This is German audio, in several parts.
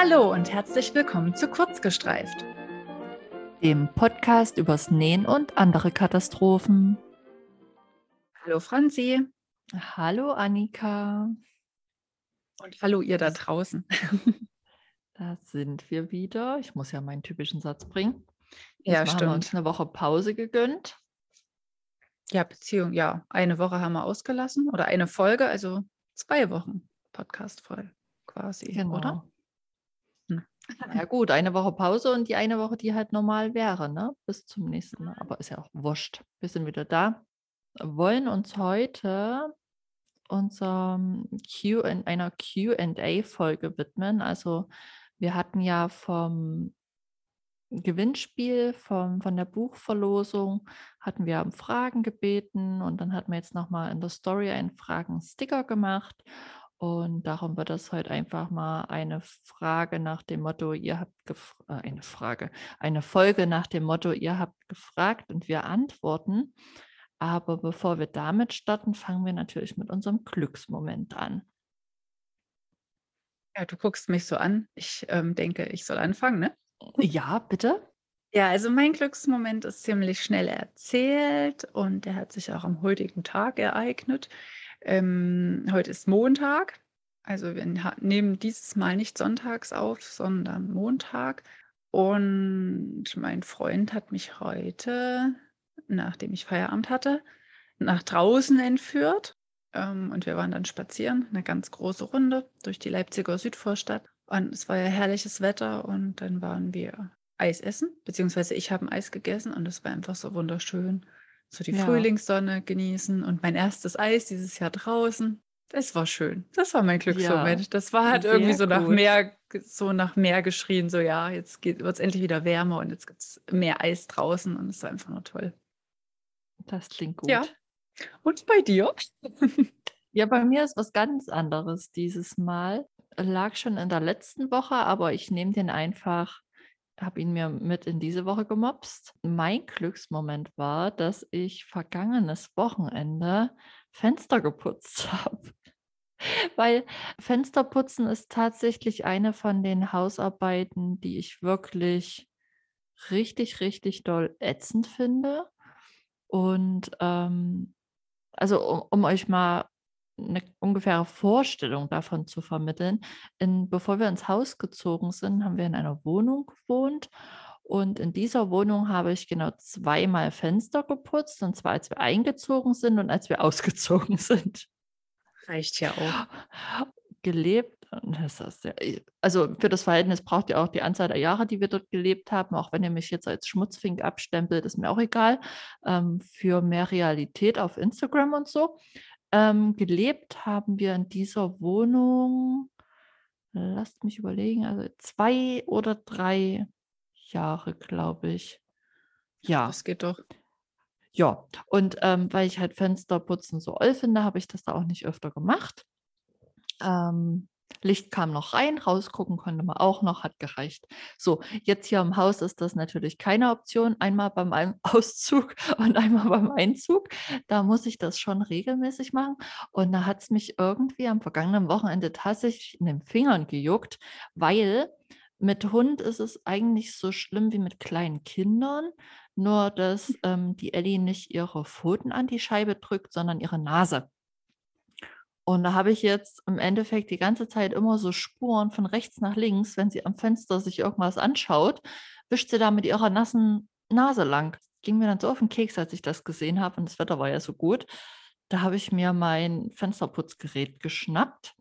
Hallo und herzlich willkommen zu Kurzgestreift, dem Podcast übers Nähen und andere Katastrophen. Hallo Franzi. Hallo Annika. Und hallo ihr da draußen. Da sind wir wieder. Ich muss ja meinen typischen Satz bringen. Ja, Diesmal stimmt. haben wir uns eine Woche Pause gegönnt. Ja, Beziehung, ja. Eine Woche haben wir ausgelassen oder eine Folge, also zwei Wochen Podcast-Folge quasi, Genau. oder? Ja gut, eine Woche Pause und die eine Woche, die halt normal wäre, ne? Bis zum nächsten Mal. Aber ist ja auch wurscht. Wir sind wieder da. Wollen uns heute unserem Q einer Q&A-Folge widmen. Also wir hatten ja vom Gewinnspiel vom, von der Buchverlosung hatten wir um Fragen gebeten und dann hatten wir jetzt nochmal in der Story einen Fragen-Sticker gemacht und darum wird das heute einfach mal eine Frage nach dem Motto, ihr habt äh, eine Frage, eine Folge nach dem Motto, ihr habt gefragt und wir antworten. Aber bevor wir damit starten, fangen wir natürlich mit unserem Glücksmoment an. Ja, du guckst mich so an. Ich ähm, denke, ich soll anfangen, ne? Ja, bitte. Ja, also mein Glücksmoment ist ziemlich schnell erzählt und der hat sich auch am heutigen Tag ereignet. Ähm, heute ist Montag, also wir nehmen dieses Mal nicht sonntags auf, sondern Montag. Und mein Freund hat mich heute, nachdem ich Feierabend hatte, nach draußen entführt. Ähm, und wir waren dann spazieren, eine ganz große Runde durch die Leipziger Südvorstadt. Und es war ja herrliches Wetter und dann waren wir Eis essen, beziehungsweise ich habe Eis gegessen und es war einfach so wunderschön. So die Ja. Frühlingssonne genießen und mein erstes Eis dieses Jahr draußen. Das war schön. Das war mein Glücksmoment. das war halt irgendwie so nach gut. mehr, so nach mehr geschrien, so ja, jetzt wird es endlich wieder wärmer und jetzt gibt es mehr Eis draußen und es war einfach nur toll. Das klingt gut. Ja. Und bei dir? Ja, bei mir ist was ganz anderes dieses Mal. Lag schon in der letzten Woche, aber ich nehme den einfach, habe ihn mir mit in diese Woche gemopst. Mein Glücksmoment war, dass ich vergangenes Wochenende Fenster geputzt habe. Weil Fensterputzen ist tatsächlich eine von den Hausarbeiten, die ich wirklich richtig, richtig doll ätzend finde. Und ähm, also um, um euch mal eine ungefähre Vorstellung davon zu vermitteln. In, bevor wir ins Haus gezogen sind, haben wir in einer Wohnung gewohnt. Und in dieser Wohnung habe ich genau zweimal Fenster geputzt, und zwar als wir eingezogen sind und als wir ausgezogen sind. Reicht ja auch. Gelebt, ja, also für das Verhältnis braucht ihr auch die Anzahl der Jahre, die wir dort gelebt haben. Auch wenn ihr mich jetzt als Schmutzfink abstempelt, ist mir auch egal. Ähm, für mehr Realität auf Instagram und so. Ähm, gelebt haben wir in dieser Wohnung, lasst mich überlegen, also zwei oder drei Jahre, glaube ich. Ja, Das geht doch. ja. Und ähm, weil ich halt Fensterputzen so oll finde, habe ich das da auch nicht öfter gemacht. Ähm, Licht kam noch rein, rausgucken konnte man auch noch, hat gereicht. So, jetzt hier im Haus ist das natürlich keine Option. Einmal beim Auszug und einmal beim Einzug. Da muss ich das schon regelmäßig machen. Und da hat es mich irgendwie am vergangenen Wochenende tatsächlich in den Fingern gejuckt, weil mit Hund ist es eigentlich so schlimm wie mit kleinen Kindern, nur dass ähm, die Ellie nicht ihre Pfoten an die Scheibe drückt, sondern ihre Nase. Und da habe ich jetzt im Endeffekt die ganze Zeit immer so Spuren von rechts nach links, wenn sie am Fenster sich irgendwas anschaut, wischt sie da mit ihrer nassen Nase lang. Ging mir dann so auf den Keks, als ich das gesehen habe und das Wetter war ja so gut. Da habe ich mir mein Fensterputzgerät geschnappt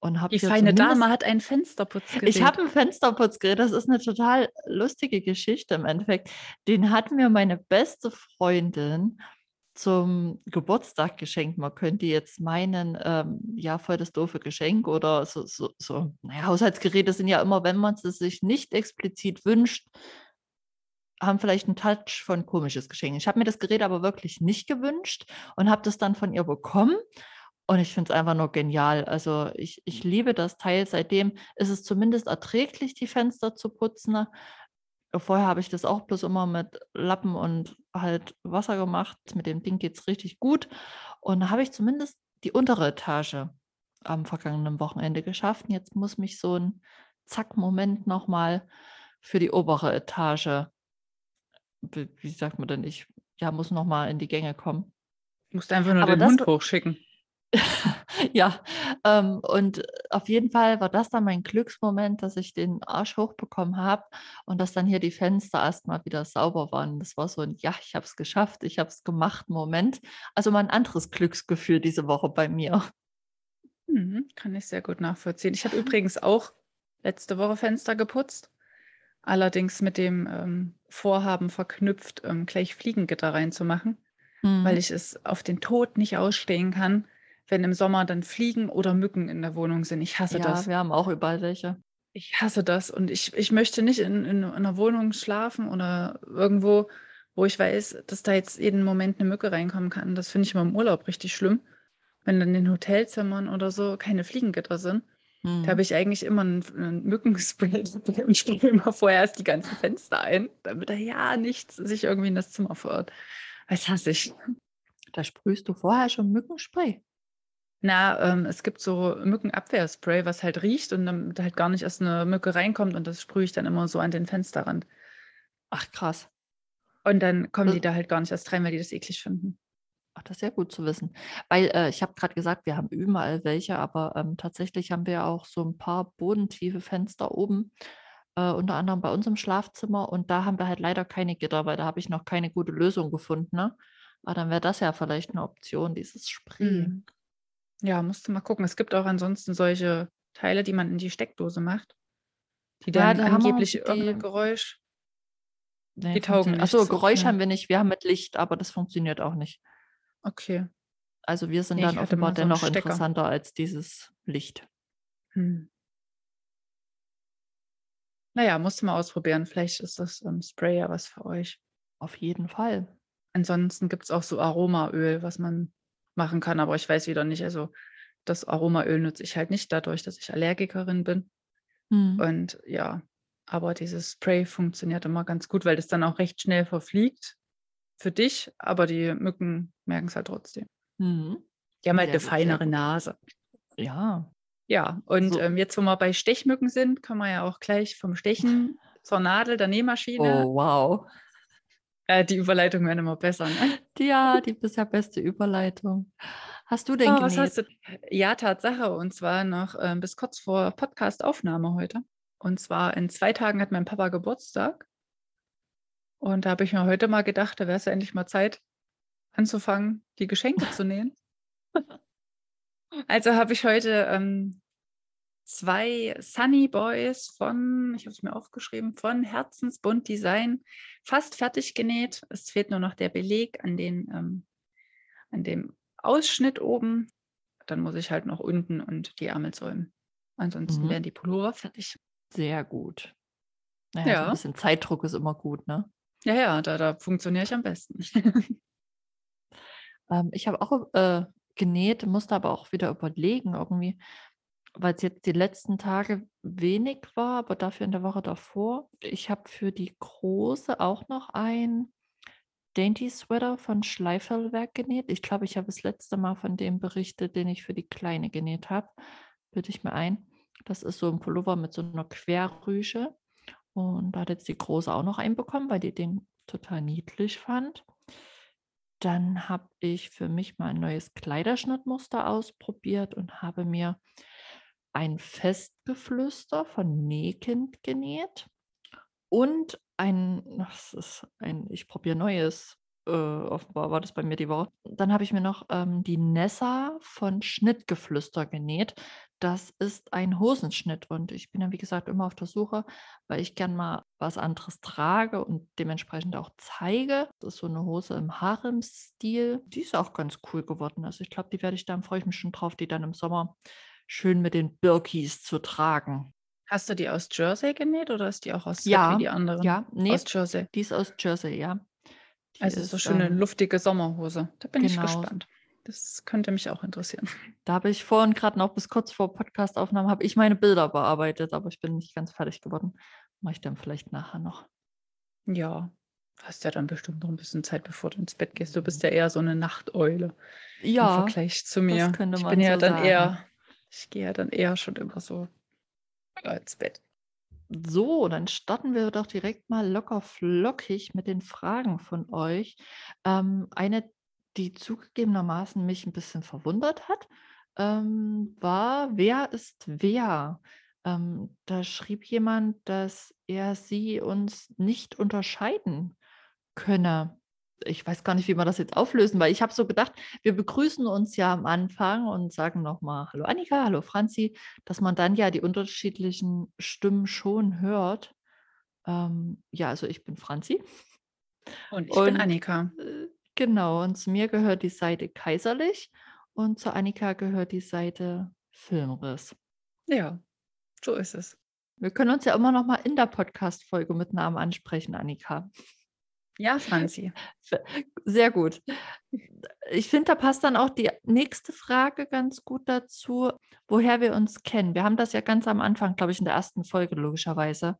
und habe Die feine Dame hat ein Fensterputzgerät. ich habe ein Fensterputzgerät, das ist eine total lustige Geschichte im Endeffekt. Den hat mir meine beste Freundin zum Geburtstag geschenkt. Man könnte jetzt meinen, ähm, ja, voll das doofe Geschenk oder so, so, so. Naja, Haushaltsgeräte sind ja immer, wenn man es sich nicht explizit wünscht, haben vielleicht einen Touch von komisches Geschenk. Ich habe mir das Gerät aber wirklich nicht gewünscht und habe das dann von ihr bekommen. Und ich finde es einfach nur genial. Also ich, ich liebe das Teil. Seitdem ist es zumindest erträglich, die Fenster zu putzen. Vorher habe ich das auch bloß immer mit Lappen und halt Wasser gemacht. Mit dem Ding geht es richtig gut. Und da habe ich zumindest die untere Etage am vergangenen Wochenende geschafft. Und jetzt muss mich so ein zack, Moment nochmal für die obere Etage. Wie, wie sagt man denn? Ich ja, muss nochmal in die Gänge kommen. Du musst einfach nur Aber den das, Hund hochschicken. ja, ähm, und auf jeden Fall war das dann mein Glücksmoment, dass ich den Arsch hochbekommen habe und dass dann hier die Fenster erstmal wieder sauber waren. Das war so ein Ja, ich habe es geschafft, ich habe es gemacht Moment. Also mal ein anderes Glücksgefühl diese Woche bei mir. Mhm, kann ich sehr gut nachvollziehen. Ich habe übrigens auch letzte Woche Fenster geputzt, allerdings mit dem ähm, Vorhaben verknüpft, ähm, gleich Fliegengitter reinzumachen, weil Mhm. ich es auf den Tod nicht ausstehen kann, wenn im Sommer dann Fliegen oder Mücken in der Wohnung sind. Ich hasse Ja, das. wir haben auch überall welche. Ich hasse das und ich, ich möchte nicht in, in einer Wohnung schlafen oder irgendwo, wo ich weiß, dass da jetzt jeden Moment eine Mücke reinkommen kann. Das finde ich immer im Urlaub richtig schlimm, wenn dann in Hotelzimmern oder so keine Fliegengitter sind. Da habe Mhm. ich eigentlich immer ein, ein Mückenspray und sprühe immer vorher erst die ganzen Fenster ein, damit da ja nichts sich irgendwie in das Zimmer verirrt. Das hasse ich. Da sprühst du vorher schon Mückenspray. Na, ähm, es gibt so Mückenabwehrspray, was halt riecht und damit halt gar nicht erst eine Mücke reinkommt und das sprühe ich dann immer so an den Fensterrand. Ach krass. Und dann kommen Das, die da halt gar nicht erst rein, weil die das eklig finden. ach, das ist ja gut zu wissen. Weil äh, ich habe gerade gesagt, wir haben überall welche, aber ähm, tatsächlich haben wir auch so ein paar bodentiefe Fenster oben, äh, unter anderem bei uns im Schlafzimmer. Und da haben wir halt leider keine Gitter, weil da habe ich noch keine gute Lösung gefunden. Ne? Aber dann wäre das ja vielleicht eine Option, dieses Spray. Mhm. Ja, musst du mal gucken. Es gibt auch ansonsten solche Teile, die man in die Steckdose macht, die Ja, dann da angeblich irgendein die. Geräusch, Nee, die taugen. Achso. Geräusch Okay. haben wir nicht. Wir haben mit Licht, aber das funktioniert auch nicht. Okay. Also wir sind Nee, dann offenbar so dennoch Stecker. interessanter als dieses Licht. Hm. Naja, musst du mal ausprobieren. Vielleicht ist das ähm, Spray ja was für euch. Auf jeden Fall. Ansonsten gibt es auch so Aromaöl, was man machen kann, aber ich weiß wieder nicht. Also das Aromaöl nutze ich halt nicht dadurch, dass ich Allergikerin bin. Mhm. Und ja, aber dieses Spray funktioniert immer ganz gut, weil das dann auch recht schnell verfliegt für dich, aber die Mücken merken es halt trotzdem. Mhm. Die haben halt Sehr eine gut, feinere. Nase. Ja. Ja, und So. ähm, jetzt, wo wir bei Stechmücken sind, können wir ja auch gleich vom Stechen zur Nadel der Nähmaschine. Oh, wow. Äh, die Überleitung werden immer besser, ne? Ja, die bisher beste Überleitung. Hast du denn Oh, was hast du? Ja, Tatsache. Und zwar noch ähm, bis kurz vor Podcast-Aufnahme heute. Und zwar in zwei Tagen hat mein Papa Geburtstag. Und da habe ich mir heute mal gedacht, da wäre es ja endlich mal Zeit, anzufangen, die Geschenke zu nähen. Also habe ich heute ähm, zwei Sunny Boys von, ich habe es mir aufgeschrieben, von Herzensbund Design fast fertig genäht. Es fehlt nur noch der Beleg an, den, ähm, an dem Ausschnitt oben. Dann muss ich halt noch unten und die Ärmel säumen. Ansonsten Mhm. wären die Pullover fertig. Sehr gut. Naja, so ein Ja, bisschen Zeitdruck ist immer gut, ne? ja, ja, da, da funktioniere ich am besten. Ähm, ich habe auch äh, genäht, musste aber auch wieder überlegen, irgendwie, weil es jetzt die letzten Tage wenig war, aber dafür in der Woche davor. Ich habe für die Große auch noch ein Dainty Sweater von Schleiferlwerk genäht. Ich glaube, ich habe das letzte Mal von dem berichtet, den ich für die Kleine genäht habe. Bilde ich mir ein. Das ist so ein Pullover mit so einer Querrüsche. Und da hat jetzt die Große auch noch einen bekommen, weil die den total niedlich fand. Dann habe ich für mich mal ein neues Kleiderschnittmuster ausprobiert und habe mir ein Festgeflüster von Nähkind genäht und ein, das ist ein, ich probiere Neues. Äh, offenbar war das bei mir die Woche. Dann habe ich mir noch ähm, die Nessa von Schnittgeflüster genäht. Das ist ein Hosenschnitt und ich bin dann, wie gesagt, immer auf der Suche, weil ich gern mal was anderes trage und dementsprechend auch zeige. Das ist so eine Hose im Harem-Stil. Die ist auch ganz cool geworden. Also ich glaube, die werde ich dann, freue ich mich schon drauf, die dann im Sommer schön mit den Birkis zu tragen. Hast du die aus Jersey genäht oder ist die auch aus Ja, die anderen? ja, nee, Aus Jersey. die ist aus Jersey, ja. Die Also so ist, schöne ähm, luftige Sommerhose. Da bin ich genau. gespannt. Das könnte mich auch interessieren. Da habe ich vorhin gerade noch bis kurz vor Podcastaufnahme habe ich meine Bilder bearbeitet, aber ich bin nicht ganz fertig geworden. Mache ich dann vielleicht nachher noch. Ja, hast ja dann bestimmt noch ein bisschen Zeit, bevor du ins Bett gehst. Du bist ja eher so eine Nachteule im Ja, Vergleich zu mir. das könnte Ich bin ja so dann sagen. eher, ich gehe ja dann eher schon immer so ins Bett. So, dann starten wir doch direkt mal locker flockig mit den Fragen von euch. Ähm, eine, die zugegebenermaßen mich ein bisschen verwundert hat, ähm, war: „Wer ist wer?“ Ähm, da schrieb jemand, dass er sie uns nicht unterscheiden könne. Ich weiß gar nicht, wie wir das jetzt auflösen, weil ich habe so gedacht, wir begrüßen uns ja am Anfang und sagen noch mal: „Hallo Annika, hallo Franzi“, dass man dann ja die unterschiedlichen Stimmen schon hört. Ähm, ja, also ich bin Franzi Und ich bin und, Annika. äh, genau, und zu mir gehört die Seite Kaiserlich und zu Annika gehört die Seite Filmriss. Ja, so ist es. Wir können uns ja immer noch mal in der Podcast-Folge mit Namen ansprechen, Annika. Ja, Franzi. Sehr gut. Ich finde, da passt dann auch die nächste Frage ganz gut dazu, woher wir uns kennen. Wir haben das ja ganz am Anfang, glaube ich, in der ersten Folge logischerweise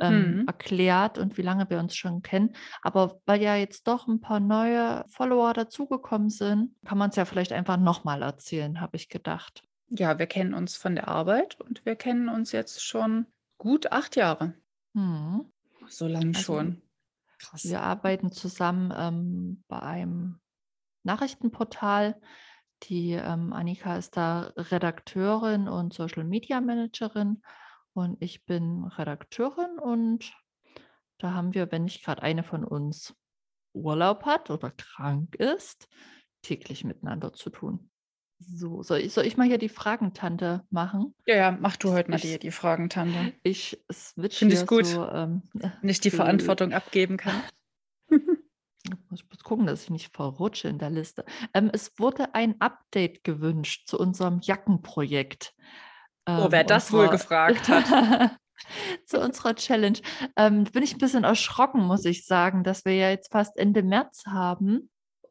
ähm, Mhm. erklärt und wie lange wir uns schon kennen. Aber weil ja jetzt doch ein paar neue Follower dazugekommen sind, kann man es ja vielleicht einfach noch mal erzählen, habe ich gedacht. Ja, wir kennen uns von der Arbeit und wir kennen uns jetzt schon gut 8 Jahre. Mhm. So lang Also schon. Krass. wir arbeiten zusammen ähm, bei einem Nachrichtenportal. Die ähm, Annika ist da Redakteurin und Social Media Managerin und ich bin Redakteurin und da haben wir, wenn nicht gerade eine von uns Urlaub hat oder krank ist, täglich miteinander zu tun. So, soll ich, soll ich mal hier die Fragentante machen? Ja, ja, mach du heute mal die, ich, die Fragentante. ich switch Finde ich gut, so. Ähm, wenn ich die äh, Verantwortung abgeben kann. Ich muss gucken, dass ich nicht verrutsche in der Liste. Ähm, es wurde ein Update gewünscht zu unserem Jackenprojekt. Oh, Ähm, wer das wohl unserer gefragt hat. zu unserer Challenge. Ähm, bin ich ein bisschen erschrocken, muss ich sagen, dass wir ja jetzt fast Ende März haben.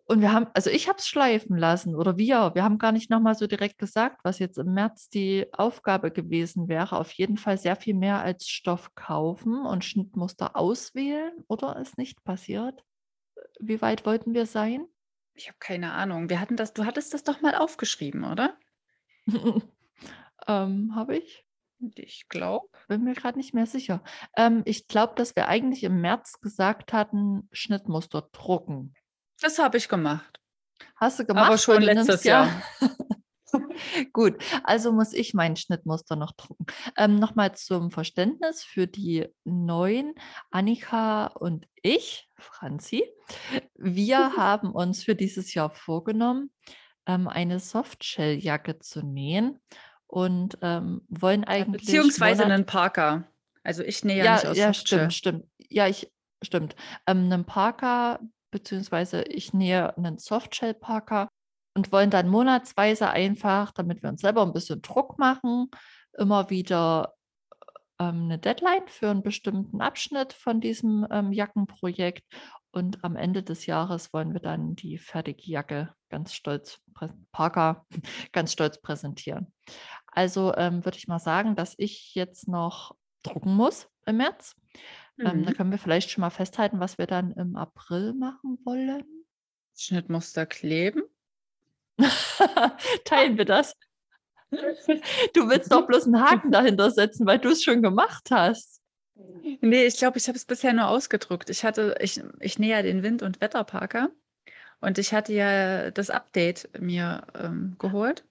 Und wir haben, also ich habe es schleifen lassen oder wir. Wir haben gar nicht nochmal so direkt gesagt, was jetzt im März die Aufgabe gewesen wäre. Auf jeden Fall sehr viel mehr als Stoff kaufen und Schnittmuster auswählen. Oder ist nicht passiert? Wie weit wollten wir sein? Ich habe keine Ahnung. Wir hatten das, du hattest das doch mal aufgeschrieben, oder? ähm, habe ich? Ich glaube. Bin mir gerade nicht mehr sicher. Ähm, ich glaube, dass wir eigentlich im März gesagt hatten, Schnittmuster drucken. Das habe ich gemacht. Hast du Aber gemacht, weil schon letztes nimmst ja. Jahr. Gut, also muss ich mein Schnittmuster noch drucken. Ähm, Nochmal zum Verständnis für die neuen, Annika und ich, Franzi, wir haben uns für dieses Jahr vorgenommen, ähm, eine Softshell-Jacke zu nähen und ähm, wollen eigentlich beziehungsweise Monat einen Parker. Also ich nähe ja Ja, nicht aus ja, Softshell. stimmt, stimmt. Ja, ich stimmt. Ähm, 'nen Parker, beziehungsweise ich nähe einen Softshell-Parker und wollen dann monatsweise einfach, damit wir uns selber ein bisschen Druck machen, immer wieder, ähm, 'ne Deadline für einen bestimmten Abschnitt von diesem, ähm, Jackenprojekt und am Ende des Jahres wollen wir dann die fertige Jacke ganz stolz Parker ganz stolz präsentieren. Also, ähm, würde ich mal sagen, dass ich jetzt noch drucken muss im März. Ähm, da Mhm. können wir vielleicht schon mal festhalten, was wir dann im April machen wollen. Schnittmuster kleben. Teilen wir das? Du willst doch bloß einen Haken dahinter setzen, weil du es schon gemacht hast. Ne, ich glaube, ich habe es bisher nur ausgedruckt. Ich hatte ich ich nähe ja den Wind und Wetterparker und ich hatte ja das Update mir, ähm, geholt.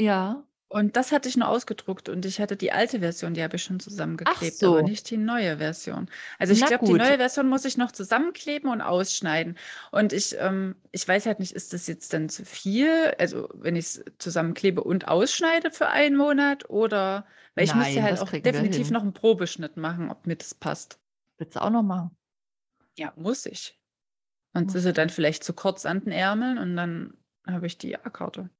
Ja. Und das hatte ich nur ausgedruckt und ich hatte die alte Version, die habe ich schon Ach zusammengeklebt, aber so. nicht die neue Version. Also, ich glaube, die neue Version muss ich noch zusammenkleben und ausschneiden. Und ich, ähm ich weiß halt nicht, ist das jetzt dann zu viel? Also, wenn ich's zusammenklebe und ausschneide für einen Monat oder weil ich müsste Nein, halt auch definitiv noch 'n Probeschnitt machen, ob mir das passt. Willst du auch noch machen? Ja, muss ich. Sonst ist Musst sie dann vielleicht zu kurz an den Ärmeln und dann habe ich die A-Karte.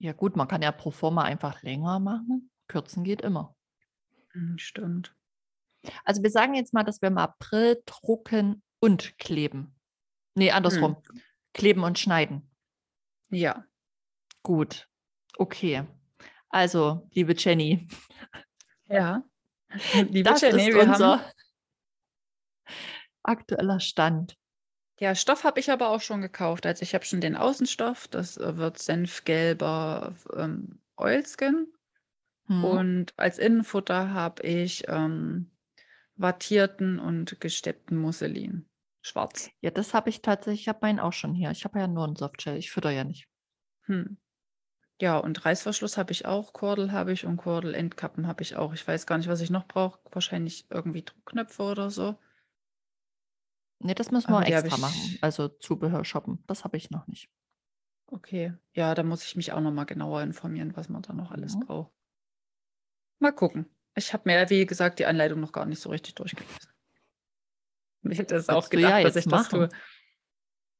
Ja gut, man kann ja pro forma einfach länger machen. Kürzen geht immer. Mhm, stimmt. Also, wir sagen jetzt mal, dass wir im April drucken und kleben. Ne, Mhm. andersrum. Kleben und schneiden. Ja. Gut. Okay. Also, liebe Jenny. Ja. Liebe Das Jenny, ist wir haben unser aktueller Stand. Ja, Stoff habe ich aber auch schon gekauft. Also, ich habe schon den Außenstoff, das, äh, wird senfgelber, ähm, Oilskin. Mhm. Und als Innenfutter habe ich, ähm, wattierten und gesteppten Musselin. Schwarz. Ja, das habe ich tatsächlich. Ich habe meinen auch schon hier. Ich habe ja nur einen Softshell. Ich fütter ja nicht. Hm. Ja, und Reißverschluss habe ich auch, Kordel habe ich und Kordel-Endkappen habe ich auch. Ich weiß gar nicht, was ich noch brauche. Wahrscheinlich irgendwie Druckknöpfe oder so. Nee, das müssen wir extra machen. Also Zubehör shoppen. Das habe ich noch nicht. Okay. Ja, da muss ich mich auch nochmal genauer informieren, was man da noch alles Mhm. braucht. Mal gucken. Ich habe mir, wie gesagt, die Anleitung noch gar nicht so richtig durchgelesen. Ich hätte es auch du ja gedacht, dass ich das tue. machen.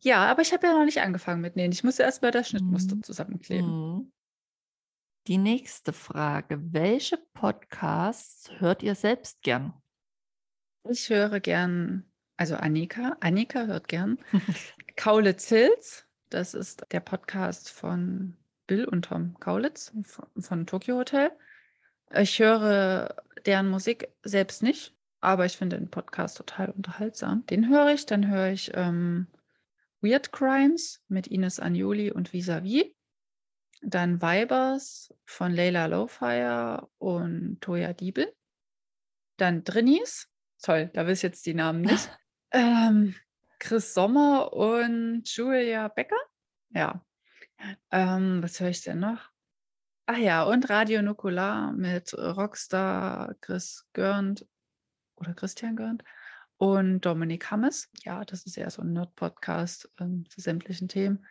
Ja, aber ich habe ja noch nicht angefangen mit Nähen. Ich muss ja erst mal das Schnittmuster Mhm. zusammenkleben. Mhm. Die nächste Frage. Welche Podcasts hört ihr selbst gern? Ich höre gern, also Annika, Annika hört gern Kaulitz Hills. Das ist der Podcast von Bill und Tom Kaulitz von, von Tokyo Hotel. Ich höre deren Musik selbst nicht, aber ich finde den Podcast total unterhaltsam. Den höre ich. Dann höre ich ähm, Weird Crimes mit Ines Anjoli und Visavi. Dann Vibers von Leila Lowfire und Toya Diebel. Dann Drinnies. Toll, da weiß ich jetzt die Namen nicht. ähm, Chris Sommer und Julia Becker. Ja. Ähm, was höre ich denn noch? Ach ja, und Radio Nukular mit Rockstar Chris Görnd oder Christian Görnd und Dominik Hammes. Ja, das ist eher so ein Nerd-Podcast ähm, zu sämtlichen Themen.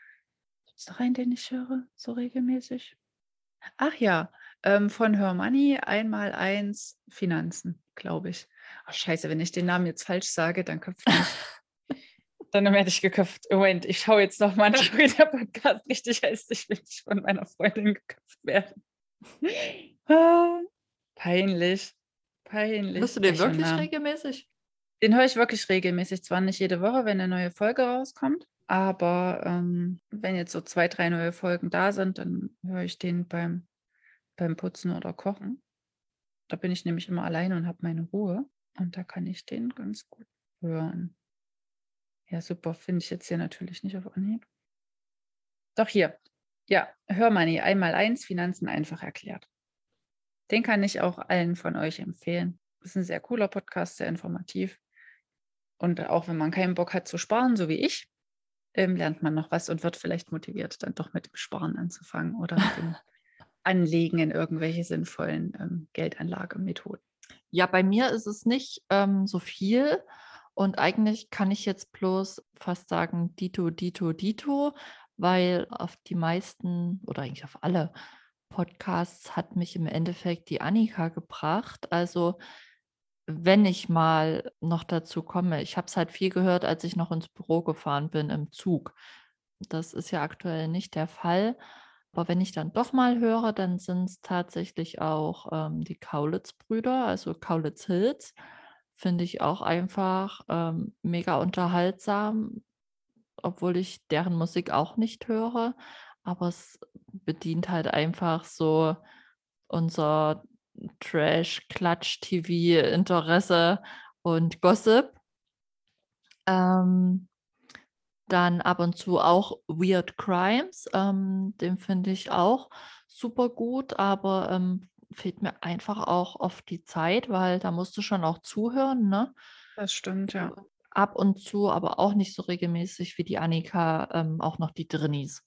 Gibt es noch einen, den ich höre, so regelmäßig? Ach ja, ähm, von Her Money einmal eins Finanzen, glaube ich. Ach, scheiße, wenn ich den Namen jetzt falsch sage, dann köpft mich. dann werde ich geköpft. Moment, ich schaue jetzt noch mal nach, wie der Podcast richtig heißt. Ich will nicht von meiner Freundin geköpft werden. Ah, peinlich. Peinlich. Hörst du den wirklich Name? regelmäßig? Den höre ich wirklich regelmäßig. Zwar nicht jede Woche, wenn eine neue Folge rauskommt, aber ähm, wenn jetzt so zwei, drei neue Folgen da sind, dann höre ich den beim, beim Putzen oder Kochen. Da bin ich nämlich immer alleine und habe meine Ruhe. Und da kann ich den ganz gut hören. Ja, super. Finde ich jetzt hier natürlich nicht auf Anhieb. Doch hier. Ja, Hörmoney, einmal eins, Finanzen einfach erklärt. Den kann ich auch allen von euch empfehlen. Das ist ein sehr cooler Podcast, sehr informativ. Und auch wenn man keinen Bock hat zu sparen, so wie ich, ähm, lernt man noch was und wird vielleicht motiviert, dann doch mit dem Sparen anzufangen oder mit dem Anlegen in irgendwelche sinnvollen ähm, Geldanlagemethoden. Ja, bei mir ist es nicht ähm, so viel. Und eigentlich kann ich jetzt bloß fast sagen, Dito, Dito, Dito, weil auf die meisten oder eigentlich auf alle Podcasts hat mich im Endeffekt die Annika gebracht. Also wenn ich mal noch dazu komme, ich habe es halt viel gehört, als ich noch ins Büro gefahren bin im Zug. Das ist ja aktuell nicht der Fall. Aber wenn ich dann doch mal höre, dann sind es tatsächlich auch ähm, die Kaulitz-Brüder, also Kaulitz Hills. Finde ich auch einfach ähm, mega unterhaltsam, obwohl ich deren Musik auch nicht höre. Aber es bedient halt einfach so unser Trash-Klatsch-TV-Interesse und Gossip. Ähm, dann ab und zu auch Weird Crimes. Ähm, den finde ich auch super gut, aber ähm, fehlt mir einfach auch oft die Zeit, weil da musst du schon auch zuhören, ne? Das stimmt, ja. Ab und zu, aber auch nicht so regelmäßig wie die Annika, ähm, auch noch die Drinnies.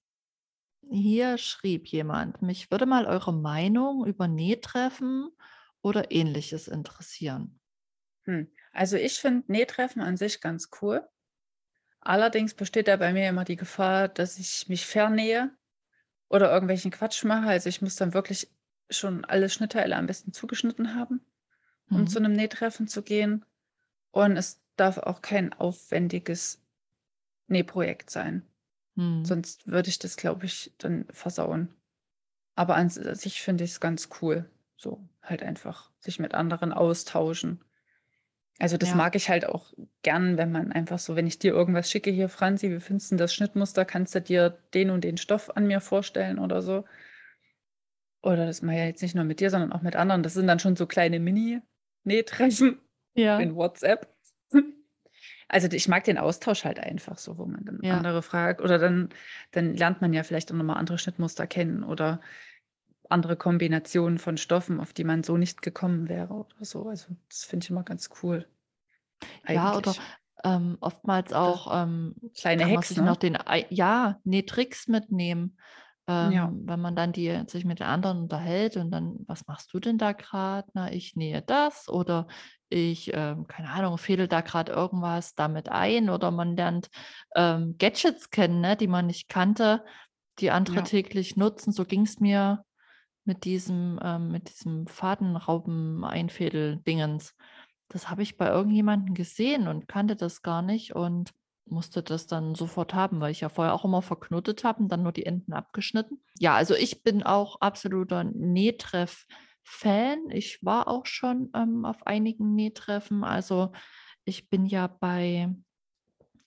Hier schrieb jemand, mich würde mal eure Meinung über Nähtreffen oder ähnliches interessieren. Hm. Also ich finde Nähtreffen an sich ganz cool. Allerdings besteht da bei mir immer die Gefahr, dass ich mich fernähe oder irgendwelchen Quatsch mache. Also ich muss dann wirklich schon alle Schnittteile am besten zugeschnitten haben, um Mhm. zu einem Nähtreffen zu gehen. Und es darf auch kein aufwendiges Nähprojekt sein. Mhm. Sonst würde ich das, glaube ich, dann versauen. Aber an sich finde ich es ganz cool. So halt einfach sich mit anderen austauschen. Also das Ja. mag ich halt auch gern, wenn man einfach so, wenn ich dir irgendwas schicke, hier Franzi, wie findest du das Schnittmuster? Kannst du dir den und den Stoff an mir vorstellen oder so? Oder das mache ich ja jetzt nicht nur mit dir, sondern auch mit anderen. Das sind dann schon so kleine Mini-Nähtreffen Ja. in WhatsApp. Also ich mag den Austausch halt einfach so, wo man dann Ja. andere fragt oder dann, dann lernt man ja vielleicht auch nochmal andere Schnittmuster kennen oder andere Kombinationen von Stoffen, auf die man so nicht gekommen wäre oder so. Also, das finde ich immer ganz cool Ja, oder, eigentlich. ähm, oftmals auch, ähm, kleine Hacks, sich noch ne? den ja, ne, Tricks mitnehmen, Ja. ähm, wenn man dann die sich mit den anderen unterhält und dann: „Was machst du denn da grad?“ „Na, ich nähe das“ oder ich, ähm, keine Ahnung, fädel da grad irgendwas damit ein oder man lernt, ähm, Gadgets kennen, ne, die man nicht kannte, die andere Ja. täglich nutzen. So ging's mir mit diesem ähm, mit diesem Fadenrauben-Einfädel-Dingens. Das habe ich bei irgendjemandem gesehen und kannte das gar nicht und musste das dann sofort haben, weil ich ja vorher auch immer verknotet habe und dann nur die Enden abgeschnitten. Ja, also ich bin auch absoluter Nähtreff-Fan. Ich war auch schon, ähm, auf einigen Nähtreffen. Also, ich bin ja bei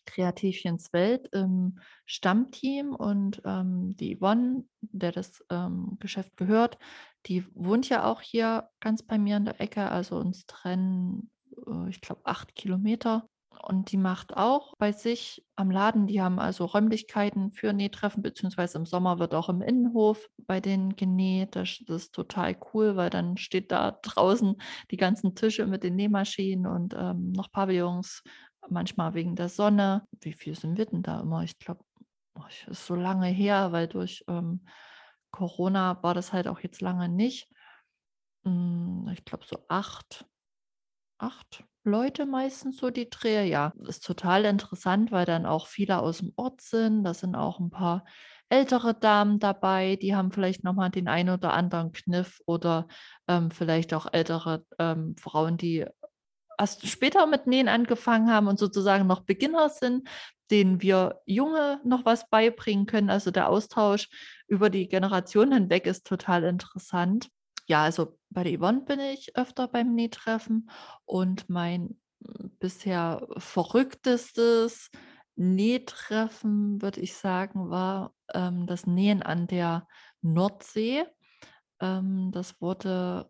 Kreativchens Welt im Stammteam und, ähm, die Yvonne, der das, ähm, Geschäft gehört, die wohnt ja auch hier ganz bei mir in der Ecke. Also, uns trennen, äh, ich glaube, 8 Kilometer. Und die macht auch bei sich am Laden die haben also Räumlichkeiten für Nähtreffen, beziehungsweise im Sommer wird auch im Innenhof bei denen genäht. Das das ist total cool, weil dann steht da draußen die ganzen Tische mit den Nähmaschinen und, ähm, noch Pavillons, manchmal wegen der Sonne. Wie viel sind wir denn da immer? Ich glaube, ich ist so lange her, weil durch, ähm, Corona war das halt auch jetzt lange nicht. Hm, ich glaube so 8 8 Leute meistens so die Dreh, ja. Ist total interessant, weil dann auch viele aus'm Ort sind. Da sind auch 'n paar ältere Damen dabei, die haben vielleicht noch mal den einen oder anderen Kniff oder, ähm, vielleicht auch ältere, ähm, Frauen, die erst später mit Nähen angefangen haben und sozusagen noch Beginner sind, denen wir Junge noch was beibringen können. Also, der Austausch über die Generationen hinweg ist total interessant. Ja, also, bei der Yvonne bin ich öfter beim Nähtreffen und mein, hm, bisher verrücktestes Nähtreffen, würde ich sagen, war, ähm, das Nähen an der Nordsee. Ähm, das wurde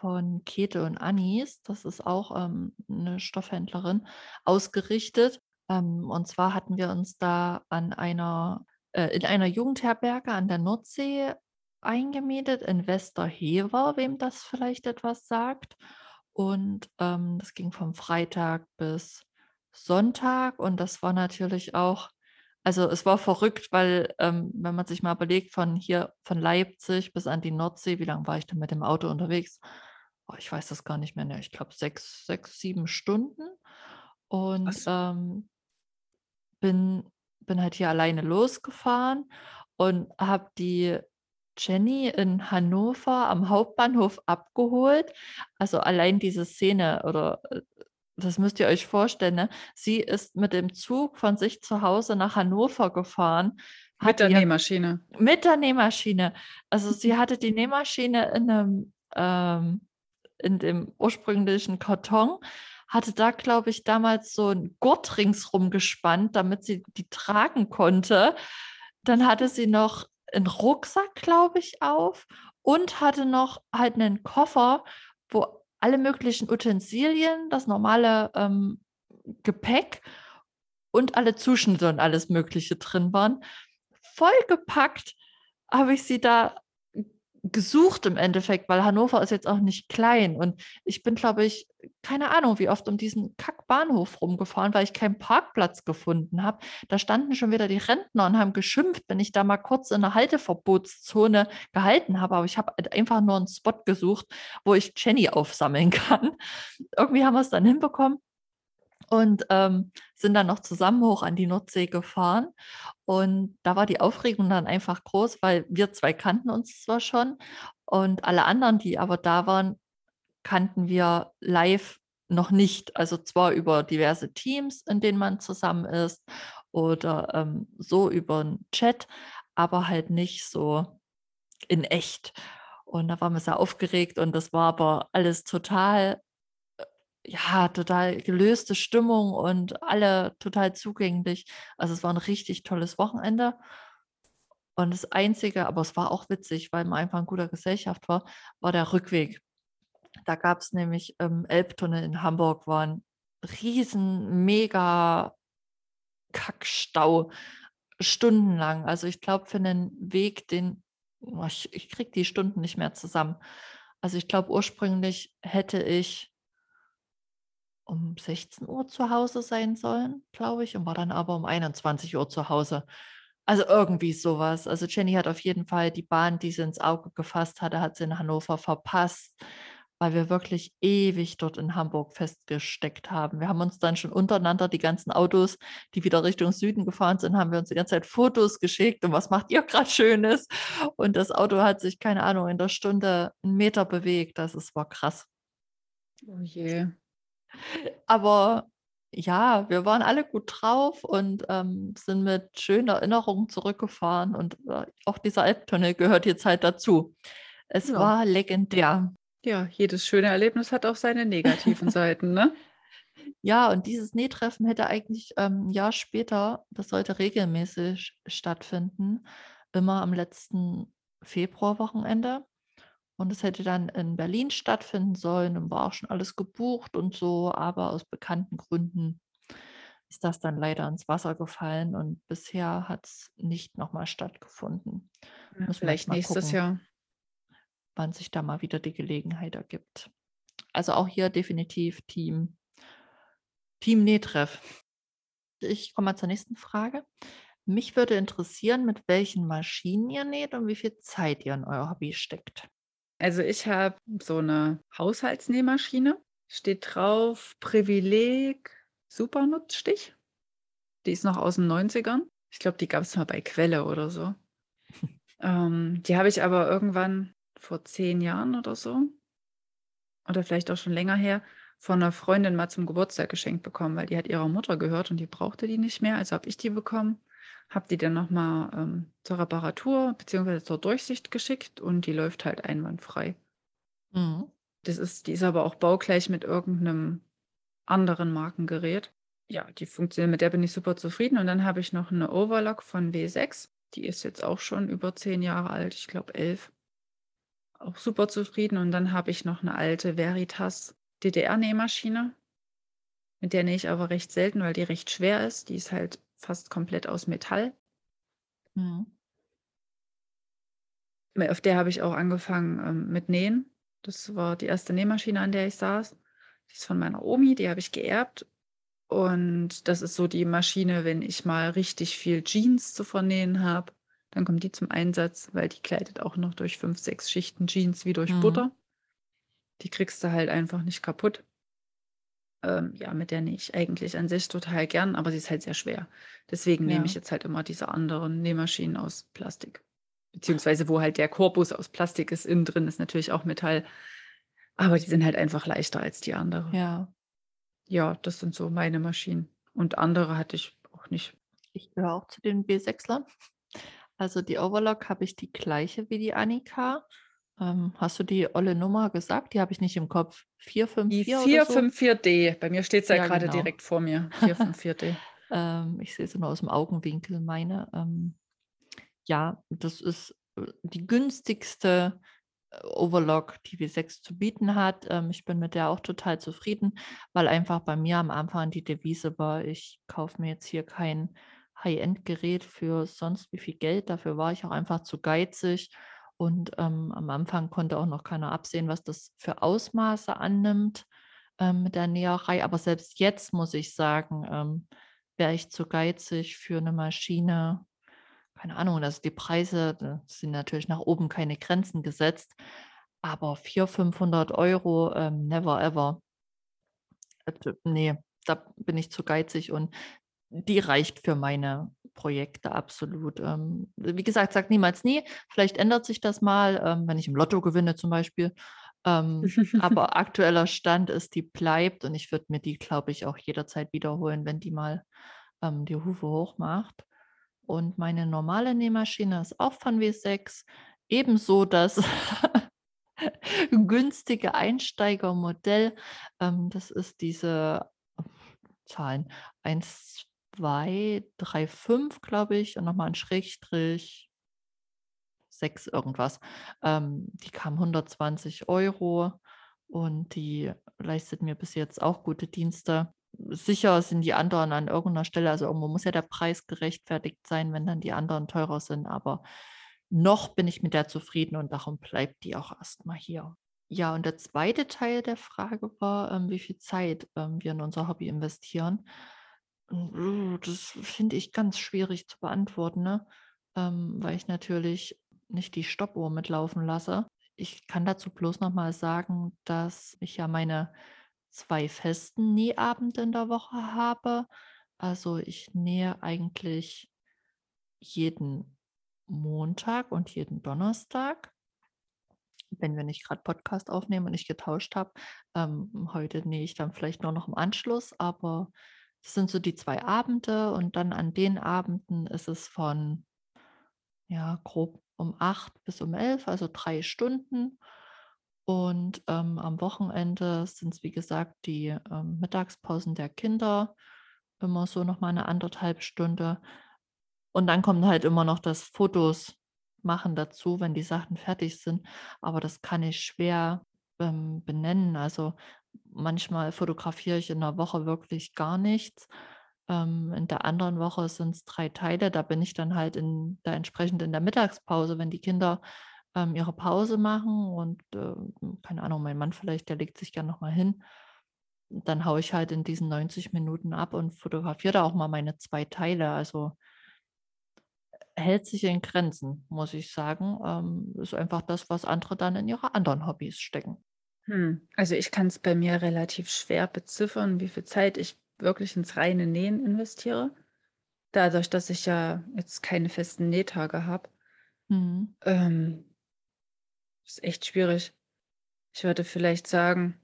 von Käthe und Annis, das ist auch, ähm, 'ne Stoffhändlerin, ausgerichtet. Ähm, und zwar hatten wir uns da an einer äh, in einer Jugendherberge an der Nordsee eingemietet in Westerhever, wem das vielleicht etwas sagt. Und, ähm, das ging vom Freitag bis Sonntag und das war natürlich auch also, es war verrückt, weil, ähm, wenn man sich mal überlegt, von hier von Leipzig bis an die Nordsee, wie lang war ich denn mit dem Auto unterwegs? Oh, ich weiß das gar nicht mehr, ne, ich glaube 6 6, 7 Stunden und, ähm bin bin halt hier alleine losgefahren und habe die Jenny in Hannover am Hauptbahnhof abgeholt. Also, allein diese Szene oder, äh, das müsst ihr euch vorstellen, ne? Sie ist mit dem Zug von sich zu Hause nach Hannover gefahren, Mit der Nähmaschine. mit der Nähmaschine. Also, sie hatte die Nähmaschine in 'nem ähm, in dem ursprünglichen Karton, hatte da, glaube ich, damals so 'n Gurt ringsrum gespannt, damit sie die tragen konnte. Dann hatte sie noch 'n Rucksack, glaube ich, auf und hatte noch halt 'nen Koffer, wo alle möglichen Utensilien, das normale, ähm, Gepäck und alle Zuschnitte und alles Mögliche drin waren. Vollgepackt habe ich sie da gesucht im Endeffekt, weil Hannover ist jetzt auch nicht klein und ich bin, glaube ich, keine Ahnung, wie oft um diesen Kack-Bahnhof rumgefahren, weil ich keinen Parkplatz gefunden habe. Da standen schon wieder die Rentner und haben geschimpft, wenn ich da mal kurz in 'ner Halteverbotszone gehalten habe, aber ich habe halt einfach nur 'n Spot gesucht, wo ich Jenny aufsammeln kann. Irgendwie haben wir's dann hinbekommen und, ähm, sind dann noch zusammen hoch an die Nordsee gefahren und da war die Aufregung dann einfach groß, weil wir 2 kannten uns zwar schon und alle anderen, die aber da waren, kannten wir live noch nicht. Also, zwar über diverse Teams, in denen man zusammen ist oder, ähm, so über 'n Chat, aber halt nicht so in echt. Und da waren wir sehr aufgeregt und das war aber alles total ja, total gelöste Stimmung und alle total zugänglich. Also, es war 'n richtig tolles Wochenende. Und das Einzige aber es war auch witzig, weil man einfach in guter Gesellschaft war, war der Rückweg. Da gab's nämlich im Elbtunnel in Hamburg war 'n riesen mega Kackstau stundenlang. Also, ich glaube, für 'nen Weg, den oh, ich, ich kriege die Stunden nicht mehr zusammen. Also ich glaube, ursprünglich hätte ich um 16 Uhr zu Hause sein sollen, glaube ich, und war dann aber um 21 Uhr zu Hause. Also irgendwie sowas. Also Jenny hat auf jeden Fall die Bahn, die sie ins Auge gefasst hatte, hat sie in Hannover verpasst, weil wir wirklich ewig dort in Hamburg festgesteckt haben. Wir haben uns dann schon untereinander die ganzen Autos, die wieder Richtung Süden gefahren sind, haben wir uns die ganze Zeit Fotos geschickt und was macht ihr gerade Schönes? Und das Auto hat sich, keine Ahnung, in der Stunde einen Meter bewegt. Das ist, war krass. Oh je. Aber ja, wir waren alle gut drauf und ähm, sind mit schönen Erinnerungen zurückgefahren. Und äh, auch dieser Elbtunnel gehört jetzt halt dazu. Es Ja. war legendär. Ja, jedes schöne Erlebnis hat auch seine negativen Seiten, ne? Ja, und dieses Nähtreffen hätte eigentlich ähm, ein Jahr später, das sollte regelmäßig stattfinden, immer am letzten Februarwochenende. Und es hätte dann in Berlin stattfinden sollen und war auch schon alles gebucht und so, aber aus bekannten Gründen ist das dann leider ins Wasser gefallen und bisher hat es nicht nochmal stattgefunden. Ja, vielleicht nächstes gucken, Jahr. wann sich da mal wieder die Gelegenheit ergibt. Also auch hier definitiv Team, Team Nähtreff. Ich komme mal zur nächsten Frage. Mich würde interessieren, mit welchen Maschinen ihr näht und wie viel Zeit ihr in euer Hobby steckt. Also ich habe so eine Haushaltsnähmaschine. Steht drauf Privileg Supernutzstich. Die ist noch aus den 90ern. Ich glaube, die gab es mal bei Quelle oder so. Ähm, die habe ich aber irgendwann vor zehn Jahren oder so, oder vielleicht auch schon länger her, von einer Freundin mal zum Geburtstag geschenkt bekommen, weil die hat ihrer Mutter gehört und die brauchte die nicht mehr. Also habe ich die bekommen, habe die dann nochmal ähm, zur Reparatur bzw. zur Durchsicht geschickt und die läuft halt einwandfrei. Mhm. Das ist, die ist aber auch baugleich mit irgendeinem anderen Markengerät. Ja, die funktioniert, mit der bin ich super zufrieden. Und dann habe ich noch eine Overlock von W6. Die ist jetzt auch schon über zehn Jahre alt, ich glaube elf. Auch super zufrieden. Und dann habe ich noch eine alte Veritas DDR-Nähmaschine. Mit der nähe ich aber recht selten, weil die recht schwer ist. Die ist halt fast komplett aus Metall. Mhm. Auf der habe ich auch angefangen ähm, mit Nähen. Das war die erste Nähmaschine, an der ich saß. Die ist von meiner Omi, die habe ich geerbt. Und das ist so die Maschine, wenn ich mal richtig viel Jeans zu vernähen habe, dann kommt die zum Einsatz, weil die kleidet auch noch durch fünf, sechs Schichten Jeans wie durch Mhm. Butter. Die kriegst du halt einfach nicht kaputt. Ähm, ja, mit der ich eigentlich an sich total gern, aber sie ist halt sehr schwer. Deswegen nehme ich Ja. jetzt halt immer diese anderen Nähmaschinen aus Plastik. Beziehungsweise wo halt der Korpus aus Plastik ist, innen drin ist natürlich auch Metall. Aber die sind halt einfach leichter als die andere. Ja, Ja, das sind so meine Maschinen. Und andere hatte ich auch nicht. ich gehöre auch zu den B6lern. Also die Overlock habe ich die gleiche wie die Annika. Ähm, hast du die olle Nummer gesagt? Die habe ich nicht im Kopf. Die 454 oder so? 454D, bei mir steht es ja Ja, gerade genau. direkt vor mir. 454D. Ähm, ich sehe sie nur aus dem Augenwinkel, meine. Ähm, ja, das ist äh, die günstigste äh, Overlock, die W6 zu bieten hat. Ähm, ich bin mit der auch total zufrieden, weil einfach bei mir am Anfang die Devise war, ich kaufe mir jetzt hier kein High-End-Gerät für sonst wie viel Geld. Dafür war ich auch einfach zu geizig. Und ähm, am Anfang konnte auch noch keiner absehen, was das für Ausmaße annimmt ähm, mit der Näherei. Aber selbst jetzt muss ich sagen, ähm, wäre ich zu geizig für eine Maschine. Keine Ahnung, also die Preise sind natürlich nach oben keine Grenzen gesetzt. Aber 400, 500 Euro, ähm, never ever. Also, nee, da bin ich zu geizig und die reicht für meine Projekte absolut. Ähm, wie gesagt, sag niemals nie. Vielleicht ändert sich das mal, ähm, wenn ich im Lotto gewinne zum Beispiel. Ähm, aber aktueller Stand ist, die bleibt und ich würde mir die, glaube ich, auch jederzeit wiederholen, wenn die mal ähm, die Hufe hoch macht. Und meine normale Nähmaschine ist auch von W6. Ebenso das günstige Einsteigermodell. Ähm, das ist diese äh, Zahlen 1, 2, 3, 5, glaube ich, und nochmal ein Schrägstrich 6 irgendwas. Ähm, die kam 120 Euro und die leistet mir bis jetzt auch gute Dienste. Sicher sind die anderen an irgendeiner Stelle, also irgendwo muss ja der Preis gerechtfertigt sein, wenn dann die anderen teurer sind, aber noch bin ich mit der zufrieden und darum bleibt die auch erstmal hier. Ja, und der zweite Teil der Frage war, ähm, wie viel Zeit ähm, wir in unser Hobby investieren. Uh, das finde ich ganz schwierig zu beantworten, ne? ähm, weil ich natürlich nicht die Stoppuhr mitlaufen lasse. Ich kann dazu bloß noch mal sagen, dass ich ja meine zwei festen Nähabende in der Woche habe. Also ich nähe eigentlich jeden Montag und jeden Donnerstag, wenn wir nicht gerade Podcast aufnehmen und ich getauscht habe. Ähm, heute nähe ich dann vielleicht nur noch im Anschluss, aber das sind so die zwei Abende und dann an den Abenden ist es von ja grob um acht bis um elf, also drei Stunden. Und ähm, am Wochenende sind es, wie gesagt, die ähm, Mittagspausen der Kinder, immer so nochmal eine anderthalb Stunde. Und dann kommt halt immer noch das Fotos machen dazu, wenn die Sachen fertig sind. Aber das kann ich schwer ähm, benennen. Also manchmal fotografiere ich in der Woche wirklich gar nichts. Ähm, in der anderen Woche sind es drei Teile. Da bin ich dann halt in der entsprechend in der Mittagspause, wenn die Kinder ähm, ihre Pause machen und äh, keine Ahnung, mein Mann vielleicht, der legt sich gerne nochmal hin. Dann haue ich halt in diesen 90 Minuten ab und fotografiere da auch mal meine zwei Teile. Also hält sich in Grenzen, muss ich sagen. Ähm, ist einfach das, was andere dann in ihre anderen Hobbys stecken. Hm. Also ich kann es bei mir relativ schwer beziffern, wie viel Zeit ich wirklich ins reine Nähen investiere. Dadurch, dass ich ja jetzt keine festen Nähtage habe, Mhm. ähm, ist echt schwierig. Ich würde vielleicht sagen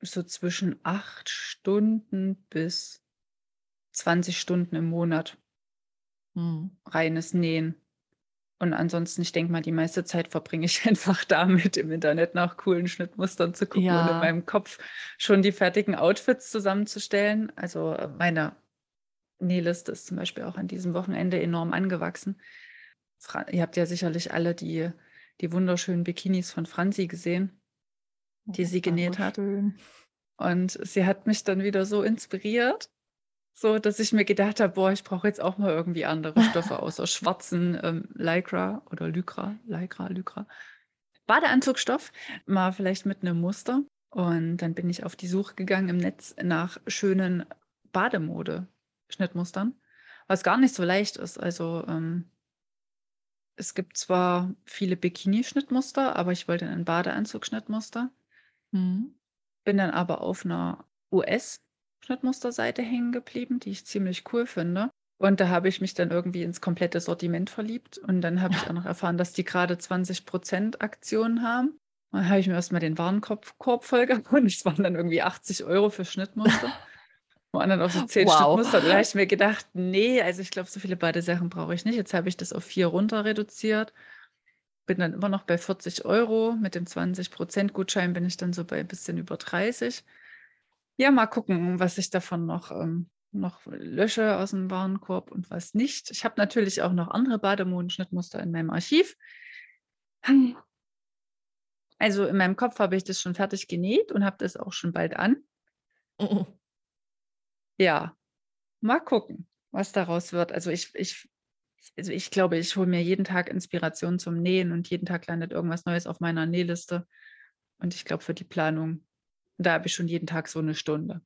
so zwischen acht Stunden bis 20 Stunden im Monat Mhm. reines Nähen. Und ansonsten, ich denke mal, die meiste Zeit verbringe ich einfach damit, im Internet nach coolen Schnittmustern zu gucken und in Ja. meinem Kopf schon die fertigen Outfits zusammenzustellen. Also äh, meine Nähliste ist zum Beispiel auch an diesem Wochenende enorm angewachsen. Fra ihr habt ja sicherlich alle die, die wunderschönen Bikinis von Franzi gesehen, die Oh, sie genäht hat. Dankeschön. Und sie hat mich dann wieder so inspiriert, so dass ich mir gedacht habe, boah, ich brauche jetzt auch mal irgendwie andere Stoffe außer schwarzen ähm, Lycra oder Lycra, Lycra, Lycra. Badeanzugstoff, mal vielleicht mit einem Muster. Und dann bin ich auf die Suche gegangen im Netz nach schönen Bademode-Schnittmustern, was gar nicht so leicht ist. Also ähm, es gibt zwar viele Bikini-Schnittmuster, aber ich wollte ein Badeanzug-Schnittmuster. Mhm. Bin dann aber auf einer US-Schnittmusterseite hängen geblieben, die ich ziemlich cool finde. Und da habe ich mich dann irgendwie ins komplette Sortiment verliebt. Und dann habe ich auch noch erfahren, dass die gerade 20% Aktionen haben. Und dann habe ich mir erstmal den Warenkorb Korb vollgehauen. Es waren dann irgendwie 80 Euro für Schnittmuster. Und dann auch so 10 Wow. Schnittmuster. Da habe ich mir gedacht, nee, also ich glaube, so viele Badesachen brauche ich nicht. Jetzt habe ich das auf vier runter reduziert. Bin dann immer noch bei 40 Euro. Mit dem 20% Gutschein bin ich dann so bei ein bisschen über 30. Ja, mal gucken, was ich davon noch, ähm, noch lösche aus dem Warenkorb und was nicht. Ich habe natürlich auch noch andere Bademodenschnittmuster in meinem Archiv. Also in meinem Kopf habe ich das schon fertig genäht und habe das auch schon bald an. Ja, mal gucken, was daraus wird. Also ich, ich, also ich glaube, ich hole mir jeden Tag Inspiration zum Nähen und jeden Tag landet irgendwas Neues auf meiner Nähliste. Und ich glaube, für die Planung, da habe ich schon jeden Tag so eine Stunde.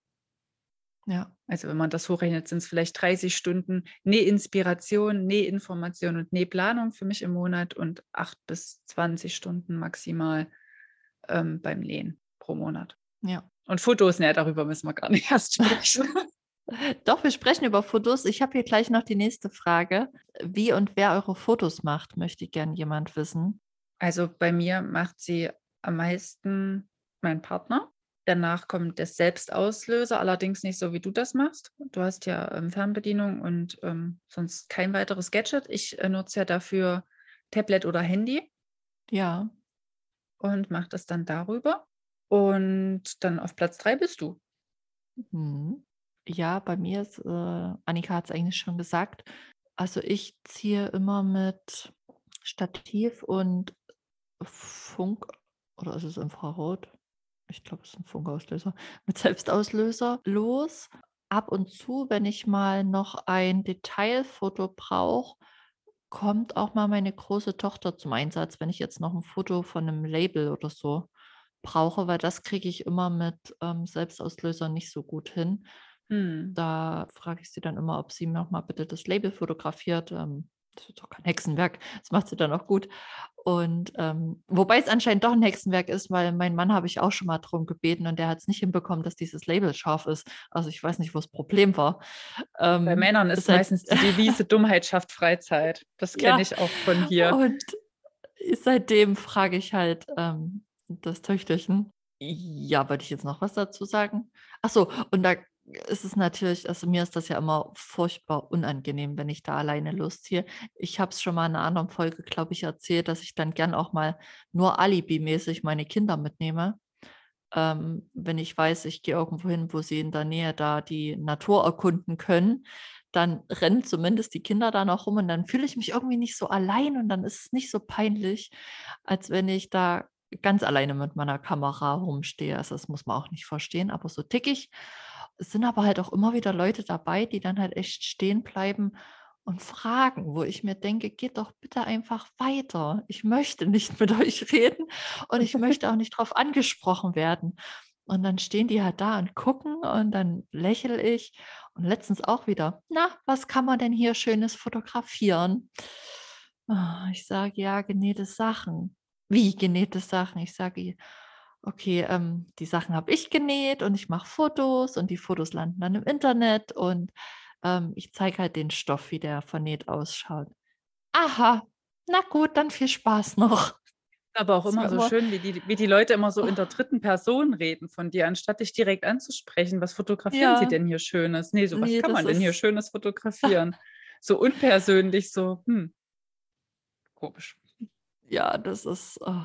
Ja. Also wenn man das hochrechnet, sind es vielleicht 30 Stunden Nähinspiration, Nähinformation und Nähplanung für mich im Monat und 8 bis 20 Stunden maximal ähm, beim Nähen pro Monat. Ja. Und Fotos, ne, darüber müssen wir gar nicht erst sprechen. Doch, wir sprechen über Fotos. Ich habe hier gleich noch die nächste Frage. Wie und wer eure Fotos macht, möchte gern jemand wissen. Also bei mir macht sie am meisten mein Partner. Danach kommt der Selbstauslöser, allerdings nicht so, wie du das machst. Du hast ja ähm, Fernbedienung und ähm, sonst kein weiteres Gadget. Ich äh, nutze ja dafür Tablet oder Handy Ja. und mache das dann darüber. Und dann auf Platz drei bist du. Mhm. Ja, bei mir ist, äh, Annika hat es eigentlich schon gesagt. Also ich ziehe immer mit Stativ und Funk, oder ist es Infrarot? Ich glaube, es ist ein Funkauslöser, mit Selbstauslöser los. Ab und zu, wenn ich mal noch ein Detailfoto brauche, kommt auch mal meine große Tochter zum Einsatz, wenn ich jetzt noch ein Foto von einem Label oder so brauche, weil das kriege ich immer mit ähm, Selbstauslöser nicht so gut hin. Mhm. Da frage ich sie dann immer, ob sie mir noch mal bitte das Label fotografiert. Ähm, das ist doch kein Hexenwerk, das macht sie dann auch gut. Und ähm, wobei es anscheinend doch ein Hexenwerk ist, weil mein Mann habe ich auch schon mal darum gebeten und der hat es nicht hinbekommen, dass dieses Label scharf ist. Also ich weiß nicht, wo das Problem war. Bei Ähm, Männern ist ist halt, meistens die Devise Dummheit schafft Freizeit. Das kenne ja, ich auch von hier. und seitdem frage ich halt ähm, das Töchterchen. Ja, wollte ich jetzt noch was dazu sagen? Ach so, und da ist es natürlich, also mir ist das ja immer furchtbar unangenehm, wenn ich da alleine losziehe. Ich habe es schon mal in einer anderen Folge, glaube ich, erzählt, dass ich dann gern auch mal nur alibimäßig meine Kinder mitnehme. Ähm, wenn ich weiß, ich gehe irgendwo hin, wo sie in der Nähe da die Natur erkunden können, dann rennen zumindest die Kinder da noch rum und dann fühle ich mich irgendwie nicht so allein und dann ist es nicht so peinlich, als wenn ich da ganz alleine mit meiner Kamera rumstehe. Also das muss man auch nicht verstehen, aber so tick ich. Es sind aber halt auch immer wieder Leute dabei, die dann halt echt stehen bleiben und fragen, wo ich mir denke, geht doch bitte einfach weiter. Ich möchte nicht mit euch reden und ich möchte auch nicht darauf angesprochen werden. Und dann stehen die halt da und gucken und dann lächle ich. Und letztens auch wieder, na, was kann man denn hier Schönes fotografieren? Ah, Ich sage, ja, genähte Sachen. Wie genähte Sachen? Ich sage, okay, ähm, die Sachen habe ich genäht und ich mache Fotos und die Fotos landen dann im Internet und ähm, ich zeige halt den Stoff, wie der vernäht ausschaut. Aha, na gut, dann viel Spaß noch. Aber auch immer so immer, schön, wie die, wie die Leute immer so in der oh, dritten Person reden von dir, anstatt dich direkt anzusprechen. Was fotografieren sie ja, denn hier Schönes? Nee, so was nee, kann man denn hier Schönes fotografieren? So unpersönlich, so, hm, komisch. ja, das ist, oh,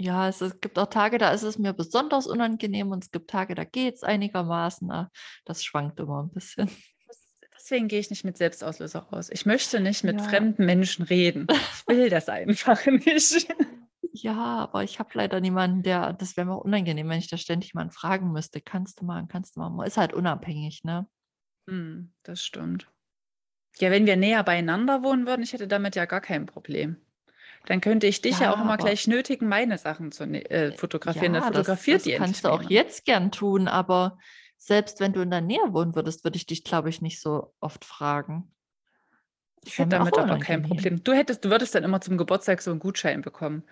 ja, es, es gibt auch Tage, da ist es mir besonders unangenehm und es gibt Tage, da geht es einigermaßen. ah, Das schwankt immer ein bisschen. Deswegen gehe ich nicht mit Selbstauslöser raus. Ich möchte nicht mit Ja. fremden Menschen reden. Ich will das einfach nicht. Ja, aber ich habe leider niemanden, der, das wäre mir auch unangenehm, wenn ich da ständig jemanden fragen müsste, kannst du mal, kannst du mal, man ist halt unabhängig, ne? Hm, das stimmt. Ja, wenn wir näher beieinander wohnen würden, ich hätte damit ja gar kein Problem. Dann könnte ich dich ja Ja, auch immer gleich nötigen, meine Sachen zu ne- äh, fotografieren. Dann ja, das, fotografiert das die kannst du auch jetzt gern tun, aber selbst wenn du in der Nähe wohnen würdest, würde ich dich, glaube ich, nicht so oft fragen. Ich Das hätte mir auch damit aber kein. Problem. Du hättest, du würdest dann immer zum Geburtstag so einen Gutschein bekommen,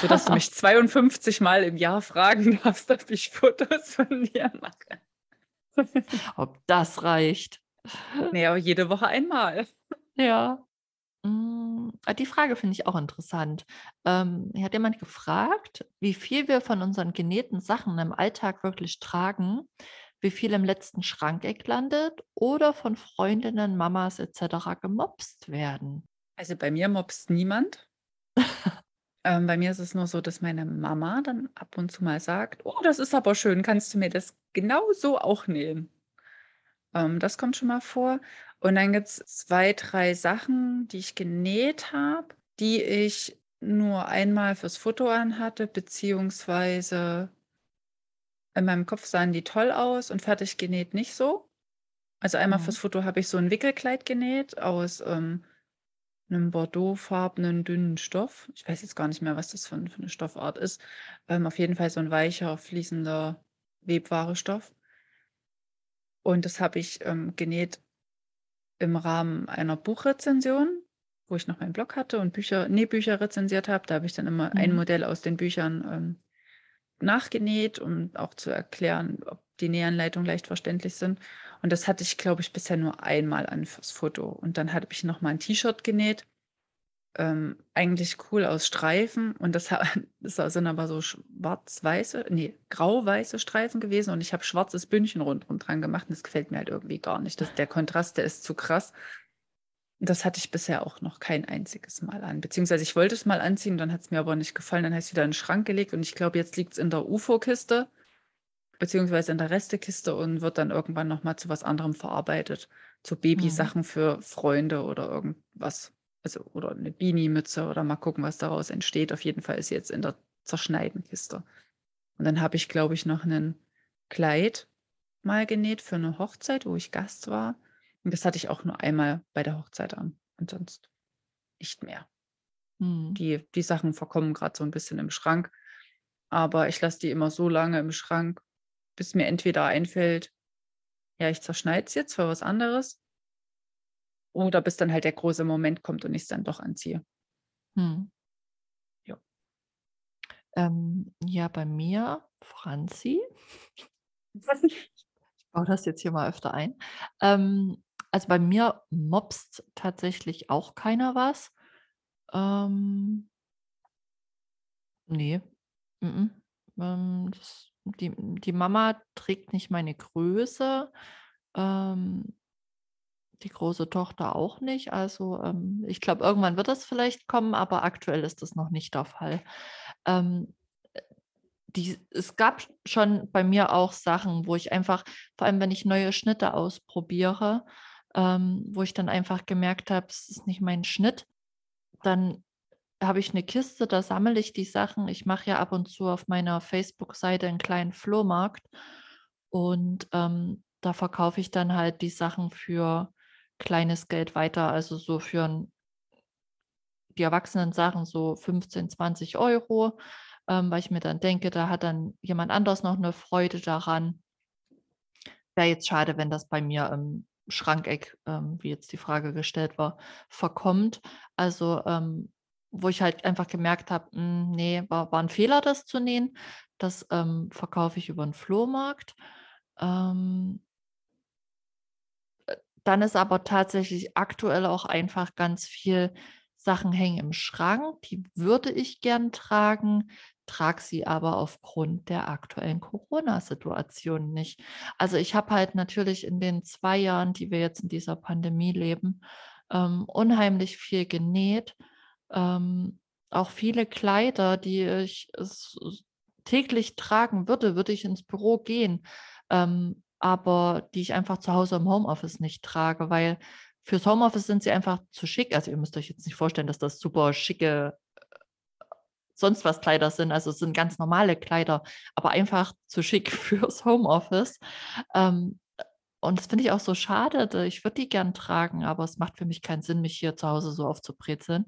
sodass du mich 52 Mal im Jahr fragen darfst, ob ich Fotos von dir mache. Ob das reicht. Aber jede Woche einmal. Ja. Mm, ah, Die Frage finde ich auch interessant. Ähm, hier hat jemand gefragt, wie viel wir von unseren genähten Sachen im Alltag wirklich tragen, wie viel im letzten Schrankeck landet oder von Freundinnen, Mamas etc. gemobst werden. Also bei mir mobst niemand. Ähm, bei mir ist es nur so, dass meine Mama dann ab und zu mal sagt, oh, das ist aber schön, kannst du mir das genau so auch nähen? Ähm, das kommt schon mal vor. Und dann gibt es zwei, drei Sachen, die ich genäht habe, die ich nur einmal fürs Foto anhatte, beziehungsweise in meinem Kopf sahen die toll aus und fertig genäht nicht so. Also einmal fürs Mhm. Foto habe ich so ein Wickelkleid genäht aus ähm, einem bordeauxfarbenen dünnen Stoff. Ich weiß jetzt gar nicht mehr, was das für, für eine Stoffart ist. Ähm, auf jeden Fall so ein weicher, fließender Webware-Stoff. Und das habe ich ähm, genäht im Rahmen einer Buchrezension, wo ich noch meinen Blog hatte und Bücher, Nähbücher rezensiert habe. Da habe ich dann immer ein Mhm. Modell aus den Büchern ähm, nachgenäht, um auch zu erklären, ob die Nähanleitungen leicht verständlich sind. Und das hatte ich, glaube ich, bisher nur einmal an fürs Foto. Und dann habe ich noch mal ein T-Shirt genäht. Ähm, eigentlich cool aus Streifen. Und das, das sind aber so schwarz-weiße, nee, grau-weiße Streifen gewesen. Und ich habe schwarzes Bündchen rundherum dran gemacht. Und das gefällt mir halt irgendwie gar nicht. Das, der Kontrast, der ist zu krass. Das hatte ich bisher auch noch kein einziges Mal an. Beziehungsweise ich wollte es mal anziehen, dann hat es mir aber nicht gefallen. Dann habe ich es wieder in den Schrank gelegt und ich glaube, jetzt liegt es in der UFO-Kiste, beziehungsweise in der Restekiste und wird dann irgendwann nochmal zu was anderem verarbeitet. Zu Mhm. Babysachen für Freunde oder irgendwas. Also, oder eine Beanie-Mütze oder mal gucken, was daraus entsteht. Auf jeden Fall ist sie jetzt in der Zerschneidenkiste. Und dann habe ich, glaube ich, noch ein Kleid mal genäht für eine Hochzeit, wo ich Gast war. Und das hatte ich auch nur einmal bei der Hochzeit an. Und sonst nicht mehr. Mhm. Die, die Sachen verkommen gerade so ein bisschen im Schrank. Aber ich lasse die immer so lange im Schrank, bis mir entweder einfällt, ja, ich zerschneide es jetzt für was anderes. Oder bis dann halt der große Moment kommt und ich es dann doch anziehe. Mhm. Ja. Ähm, ja, bei mir, Franzi, ich baue das jetzt hier mal öfter ein. Ähm, also bei mir mobst tatsächlich auch keiner was. Ähm, nee. Mhm. Ähm, das, die, die Mama trägt nicht meine Größe. Ähm, die große Tochter auch nicht. Also ähm, ich glaube, irgendwann wird das vielleicht kommen, aber aktuell ist das noch nicht der Fall. Ähm, die, es gab schon bei mir auch Sachen, wo ich einfach, vor allem wenn ich neue Schnitte ausprobiere, ähm, wo ich dann einfach gemerkt habe, es ist nicht mein Schnitt, dann habe ich eine Kiste, da sammle ich die Sachen. Ich mache ja ab und zu auf meiner Facebook-Seite einen kleinen Flohmarkt und ähm, da verkaufe ich dann halt die Sachen für kleines Geld weiter, also so für die erwachsenen Sachen so 15, 20 Euro, ähm, weil ich mir dann denke, da hat dann jemand anders noch eine Freude daran. Wäre jetzt schade, wenn das bei mir im Schrankeck, ähm, wie jetzt die Frage gestellt war, verkommt. Also ähm, wo ich halt einfach gemerkt habe, hm, nee, war, war ein Fehler, das zu nähen. Das ähm, verkaufe ich über den Flohmarkt. Ähm, dann ist aber tatsächlich aktuell auch einfach ganz viel Sachen hängen im Schrank, die würde ich gern tragen, trage sie aber aufgrund der aktuellen Corona-Situation nicht. Also ich habe halt natürlich in den zwei Jahren, die wir jetzt in dieser Pandemie leben, ähm, unheimlich viel genäht. Ähm, auch viele Kleider, die ich täglich tragen würde, würde ich ins Büro gehen. Ähm, aber die ich einfach zu Hause im Homeoffice nicht trage, weil fürs Homeoffice sind sie einfach zu schick. Also ihr müsst euch jetzt nicht vorstellen, dass das super schicke sonst was Kleider sind. Also es sind ganz normale Kleider, aber einfach zu schick fürs Homeoffice. Ähm, und das finde ich auch so schade. Ich würde die gern tragen, aber es macht für mich keinen Sinn, mich hier zu Hause so aufzubrezeln.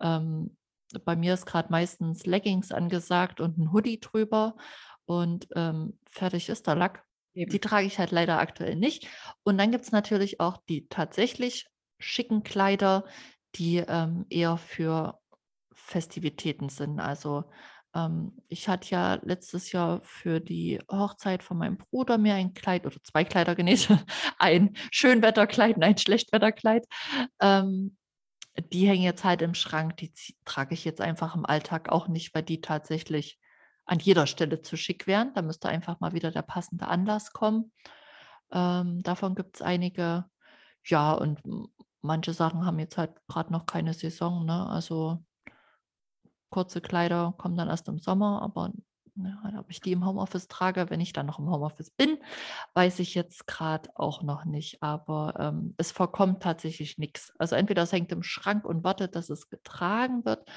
Ähm, bei mir ist gerade meistens Leggings angesagt und ein Hoodie drüber und ähm, fertig ist der Lack. Eben. Die trage ich halt leider aktuell nicht. Und dann gibt es natürlich auch die tatsächlich schicken Kleider, die ähm, eher für Festivitäten sind. Also ähm, ich hatte ja letztes Jahr für die Hochzeit von meinem Bruder mir ein Kleid oder zwei Kleider genäht. ein Schönwetterkleid und ein Schlechtwetterkleid. Ähm, die hängen jetzt halt im Schrank. Die trage ich jetzt einfach im Alltag auch nicht, weil die tatsächlich an jeder Stelle zu schick wären. Da müsste einfach mal wieder der passende Anlass kommen. Ähm, davon gibt es einige. Ja, und manche Sachen haben jetzt halt gerade noch keine Saison. Ne? Also kurze Kleider kommen dann erst im Sommer, aber ja, ob ich die im Homeoffice trage, wenn ich dann noch im Homeoffice bin, weiß ich jetzt gerade auch noch nicht. Aber ähm, es vorkommt tatsächlich nichts. Also entweder es hängt im Schrank und wartet, dass es getragen wird,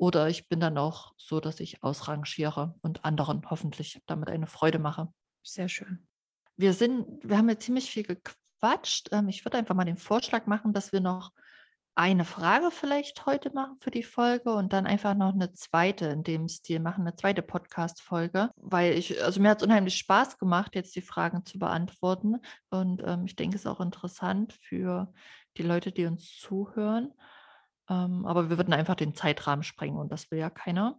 oder ich bin dann auch so, dass ich ausrangiere und anderen hoffentlich damit eine Freude mache. Sehr schön. Wir sind, wir haben jetzt ziemlich viel gequatscht. Ähm, ich würde einfach mal den Vorschlag machen, dass wir noch eine Frage vielleicht heute machen für die Folge und dann einfach noch eine zweite in dem Stil machen, eine zweite Podcast-Folge, weil ich, also mir hat es unheimlich Spaß gemacht, jetzt die Fragen zu beantworten und ähm, ich denke, es ist auch interessant für die Leute, die uns zuhören. Ähm, aber wir würden einfach den Zeitrahmen sprengen und das will ja keiner.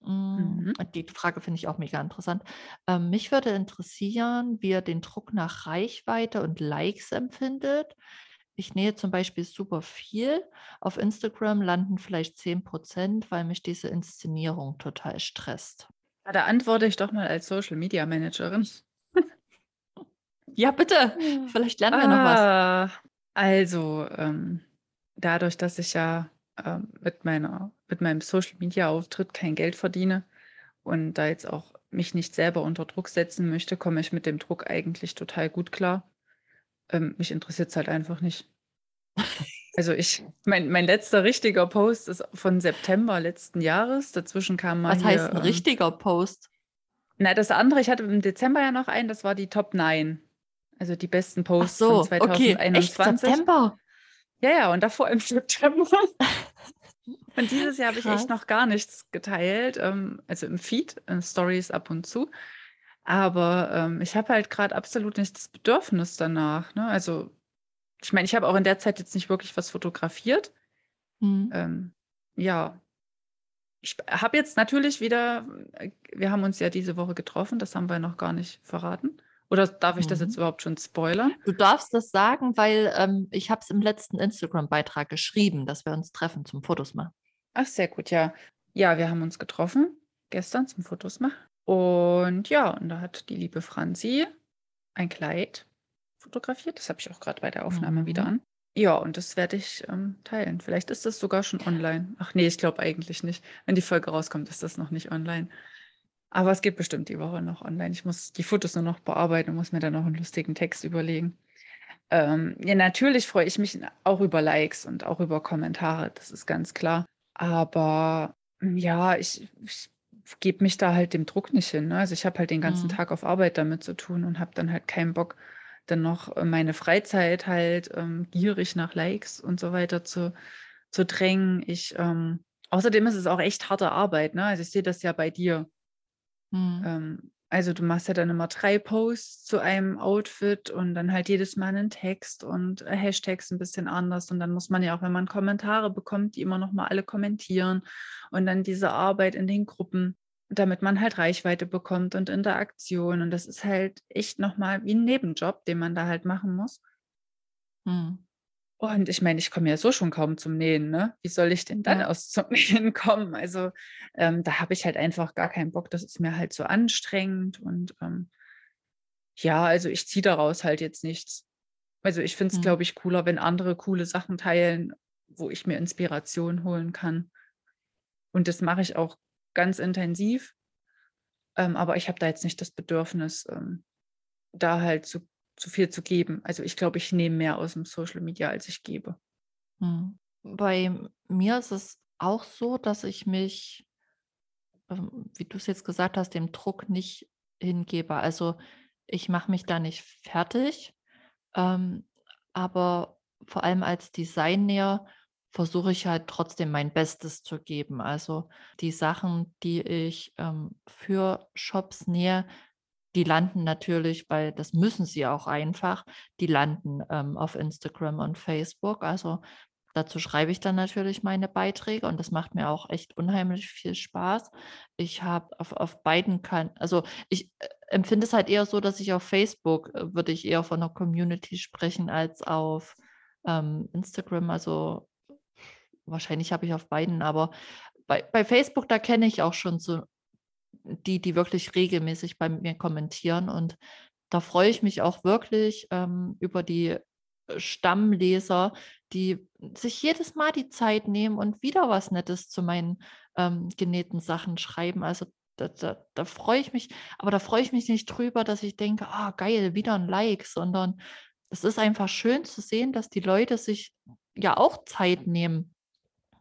Mm, mhm. Die Frage finde ich auch mega interessant. Ähm, mich würde interessieren, wie ihr den Druck nach Reichweite und Likes empfindet ich nähe zum Beispiel super viel. Auf Instagram landen vielleicht 10 Prozent, weil mich diese Inszenierung total stresst. Ja, da antworte ich doch mal als Social Media Managerin. ja, bitte. Vielleicht lernen wir ah, noch was. Ah, also, ähm, dadurch, dass ich ja ähm, mit, meiner, mit meinem Social Media Auftritt kein Geld verdiene und da jetzt auch mich nicht selber unter Druck setzen möchte, komme ich mit dem Druck eigentlich total gut klar. Ähm, mich interessiert es halt einfach nicht. Also ich, mein, mein letzter richtiger Post ist von September letzten Jahres. Dazwischen kam mal. Was hier, heißt ein ähm, richtiger Post? Na, das andere, ich hatte im Dezember ja noch einen, das war die Top 9. Also die besten Posts Ach so, von 2021. Okay. Echt? September? Ja, ja, und davor im September. Und dieses Jahr habe ich echt noch gar nichts geteilt, ähm, also im Feed, Stories ab und zu. Aber ähm, ich habe halt gerade absolut nicht das Bedürfnis danach. Ne? Also ich meine, ich habe auch in der Zeit jetzt nicht wirklich was fotografiert. Mhm. Ähm, ja, ich habe jetzt natürlich wieder, äh, wir haben uns ja diese Woche getroffen, das haben wir noch gar nicht verraten. Oder darf ich das jetzt Mhm. überhaupt schon spoilern? Du darfst das sagen, weil ähm, ich habe es im letzten Instagram-Beitrag geschrieben, dass wir uns treffen zum Fotos machen. Ach, sehr gut, ja. Ja, wir haben uns getroffen gestern zum Fotos machen. Und ja, und da hat die liebe Franzi ein Kleid fotografiert. Das habe ich auch gerade bei der Aufnahme wieder Mhm. an. Ja, und das werde ich ähm, teilen. Vielleicht ist das sogar schon online. Ach nee, ich glaube eigentlich nicht. Wenn die Folge rauskommt, ist das noch nicht online. Aber es geht bestimmt die Woche noch online. Ich muss die Fotos nur noch bearbeiten und muss mir dann noch einen lustigen Text überlegen. Ähm, ja, natürlich freue ich mich auch über Likes und auch über Kommentare, das ist ganz klar. Aber mm, ja, ich, ich gebe mich da halt dem Druck nicht hin. Ne? Also ich habe halt den ganzen Mhm. Tag auf Arbeit damit zu tun und habe dann halt keinen Bock, dann noch äh, meine Freizeit halt ähm, gierig nach Likes und so weiter zu, zu drängen. Ich, ähm, außerdem ist es auch echt harte Arbeit. Ne? Also ich sehe das ja bei dir. Mhm. Ähm, also du machst ja dann immer drei Posts zu einem Outfit und dann halt jedes Mal einen Text und äh, Hashtags ein bisschen anders. Und dann muss man ja auch, wenn man Kommentare bekommt, die immer noch mal alle kommentieren und dann diese Arbeit in den Gruppen, damit man halt Reichweite bekommt und Interaktion. Und das ist halt echt noch mal wie ein Nebenjob, den man da halt machen muss. Mhm. Und ich meine, ich komme ja so schon kaum zum Nähen, ne? Wie soll ich denn dann Ja. aus zum Nähen kommen? Also ähm, da habe ich halt einfach gar keinen Bock. Das ist mir halt so anstrengend. Und ähm, ja, also ich ziehe daraus halt jetzt nichts. Also ich finde es, Mhm. glaube ich, cooler, wenn andere coole Sachen teilen, wo ich mir Inspiration holen kann. Und das mache ich auch ganz intensiv. Ähm, aber ich habe da jetzt nicht das Bedürfnis, ähm, da halt zu, zu viel zu geben. Also ich glaube, ich nehme mehr aus dem Social Media, als ich gebe. Mhm. Bei mir ist es auch so, dass ich mich, ähm, wie du es jetzt gesagt hast, dem Druck nicht hingebe. Also ich mache mich da nicht fertig, ähm, aber vor allem als Designer versuche ich halt trotzdem mein Bestes zu geben. Also die Sachen, die ich ähm, für Shops nähe, die landen natürlich, weil das müssen sie auch einfach, die landen ähm, auf Instagram und Facebook. Also dazu schreibe ich dann natürlich meine Beiträge und das macht mir auch echt unheimlich viel Spaß. Ich habe auf, auf beiden Kanälen, also ich äh, empfinde es halt eher so, dass ich auf Facebook äh, würde ich eher von einer Community sprechen als auf ähm, Instagram. Also wahrscheinlich habe ich auf beiden, aber bei, bei Facebook, da kenne ich auch schon so die, die wirklich regelmäßig bei mir kommentieren. Und da freue ich mich auch wirklich ähm, über die äh, Stammleser, die sich jedes Mal die Zeit nehmen und wieder was Nettes zu meinen ähm, genähten Sachen schreiben. Also da, da, da freue ich mich, aber da freue ich mich nicht drüber, dass ich denke, ah, geil, wieder ein Like, sondern es ist einfach schön zu sehen, dass die Leute sich ja auch Zeit nehmen,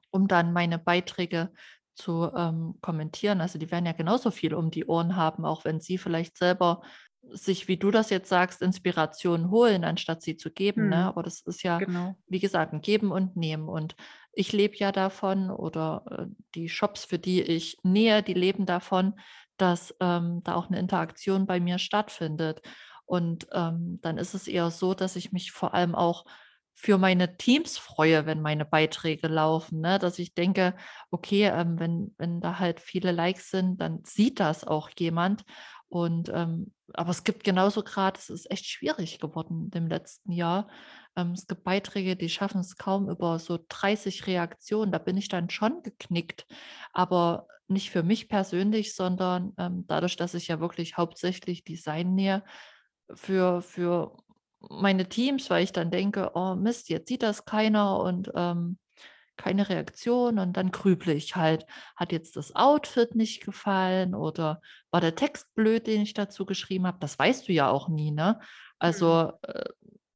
um dann meine Beiträge zu ähm, kommentieren. Also die werden ja genauso viel um die Ohren haben, auch wenn sie vielleicht selber sich, wie du das jetzt sagst, Inspiration holen, anstatt sie zu geben. Ne? Hm, Aber das ist ja, genau. wie gesagt, ein Geben und Nehmen. Und ich lebe ja davon oder äh, die Shops, für die ich nähe, die leben davon, dass ähm, da auch eine Interaktion bei mir stattfindet. Und ähm, dann ist es eher so, dass ich mich vor allem auch für meine Teams freue, wenn meine Beiträge laufen, ne? dass ich denke, okay, ähm, wenn, wenn da halt viele Likes sind, dann sieht das auch jemand. Und ähm, aber es gibt genauso gerade, es ist echt schwierig geworden im letzten Jahr. Ähm, es gibt Beiträge, die schaffen es kaum über so 30 Reaktionen. Da bin ich dann schon geknickt, aber nicht für mich persönlich, sondern ähm, dadurch, dass ich ja wirklich hauptsächlich Design nähe für, für meine Teams, weil ich dann denke, oh Mist, jetzt sieht das keiner und ähm, keine Reaktion und dann grüble ich halt, hat jetzt das Outfit nicht gefallen oder war der Text blöd, den ich dazu geschrieben habe? Das weißt du ja auch nie, ne? Also äh,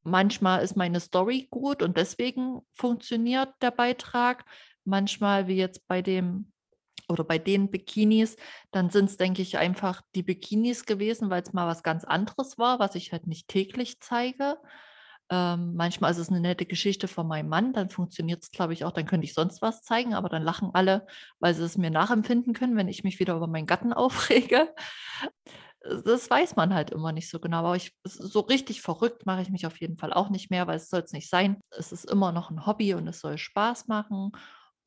manchmal ist meine Story gut und deswegen funktioniert der Beitrag. Manchmal, wie jetzt bei dem oder bei den Bikinis, dann sind es, denke ich, einfach die Bikinis gewesen, weil es mal was ganz anderes war, was ich halt nicht täglich zeige. Ähm, manchmal ist es eine nette Geschichte von meinem Mann, dann funktioniert es, glaube ich, auch, dann könnte ich sonst was zeigen, aber dann lachen alle, weil sie es mir nachempfinden können, wenn ich mich wieder über meinen Gatten aufrege. Das weiß man halt immer nicht so genau. Aber ich, so richtig verrückt mache ich mich auf jeden Fall auch nicht mehr, weil es soll es nicht sein. Es ist immer noch ein Hobby und es soll Spaß machen.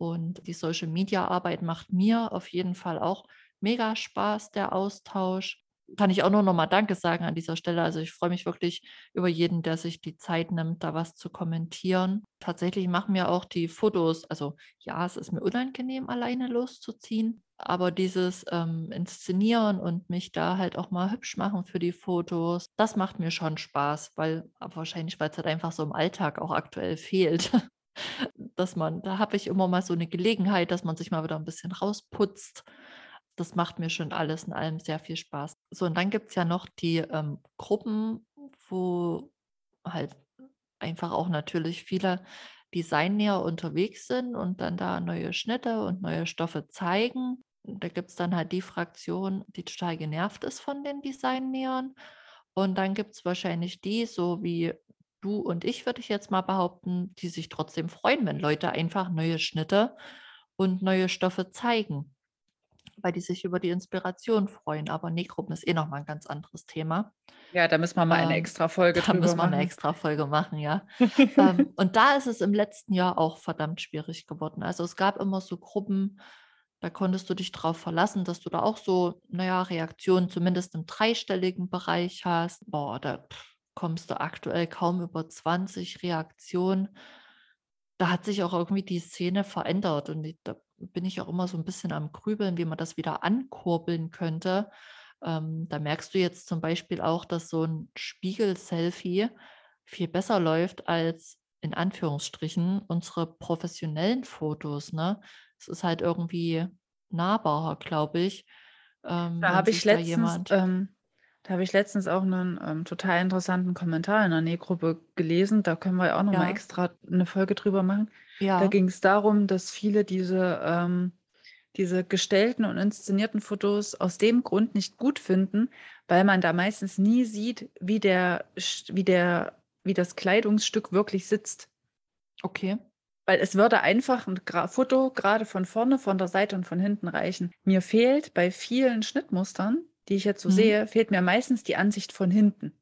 Und die Social Media Arbeit macht mir auf jeden Fall auch mega Spaß, der Austausch kann ich auch nur noch mal Danke sagen an dieser Stelle. Also ich freue mich wirklich über jeden, der sich die Zeit nimmt, da was zu kommentieren. Tatsächlich machen mir auch die Fotos, also ja, es ist mir unangenehm, alleine loszuziehen, aber dieses ähm, Inszenieren und mich da halt auch mal hübsch machen für die Fotos, das macht mir schon Spaß, weil wahrscheinlich, weil es halt einfach so im Alltag auch aktuell fehlt. dass man, da habe ich immer mal so eine Gelegenheit, dass man sich mal wieder ein bisschen rausputzt das macht mir schon alles in allem sehr viel Spaß. So, und dann gibt es ja noch die ähm, Gruppen, wo halt einfach auch natürlich viele Designnäher unterwegs sind und dann da neue Schnitte und neue Stoffe zeigen. Da gibt es dann halt die Fraktion, die total genervt ist von den Designnähern. Und dann gibt es wahrscheinlich die, so wie du und ich, würde ich jetzt mal behaupten, die sich trotzdem freuen, wenn Leute einfach neue Schnitte und neue Stoffe zeigen weil die sich über die Inspiration freuen. Aber Nähgruppen ist eh nochmal ein ganz anderes Thema. Ja, da müssen wir mal eine Ähm, extra Folge da drüber müssen wir eine machen. extra Folge machen, ja. Ähm, und da ist es im letzten Jahr auch verdammt schwierig geworden. Also es gab immer so Gruppen, da konntest du dich drauf verlassen, dass du da auch so, naja, Reaktionen zumindest im dreistelligen Bereich hast. Boah, da pff, kommst du aktuell kaum über 20 Reaktionen. Da hat sich auch irgendwie die Szene verändert und da bin ich auch immer so ein bisschen am Grübeln, wie man das wieder ankurbeln könnte. Ähm, da merkst du jetzt zum Beispiel auch, dass so ein Spiegel-Selfie viel besser läuft als in Anführungsstrichen unsere professionellen Fotos. Ne? Es ist halt irgendwie nahbarer, glaube ich, ähm, Da habe ich letztens, jemand. ähm, da habe ich letztens auch einen ähm, total interessanten Kommentar in der Nähgruppe gelesen. Da können wir ja auch nochmal Ja, extra eine Folge drüber machen. Da ja, ging es darum, dass viele diese, ähm, diese gestellten und inszenierten Fotos aus dem Grund nicht gut finden, weil man da meistens nie sieht, wie der, wie der, wie das Kleidungsstück wirklich sitzt. okay. Weil es würde einfach ein Gra Foto gerade von vorne, von der Seite und von hinten reichen. Mir fehlt bei vielen Schnittmustern, die ich jetzt so Mhm. sehe, fehlt mir meistens die Ansicht von hinten.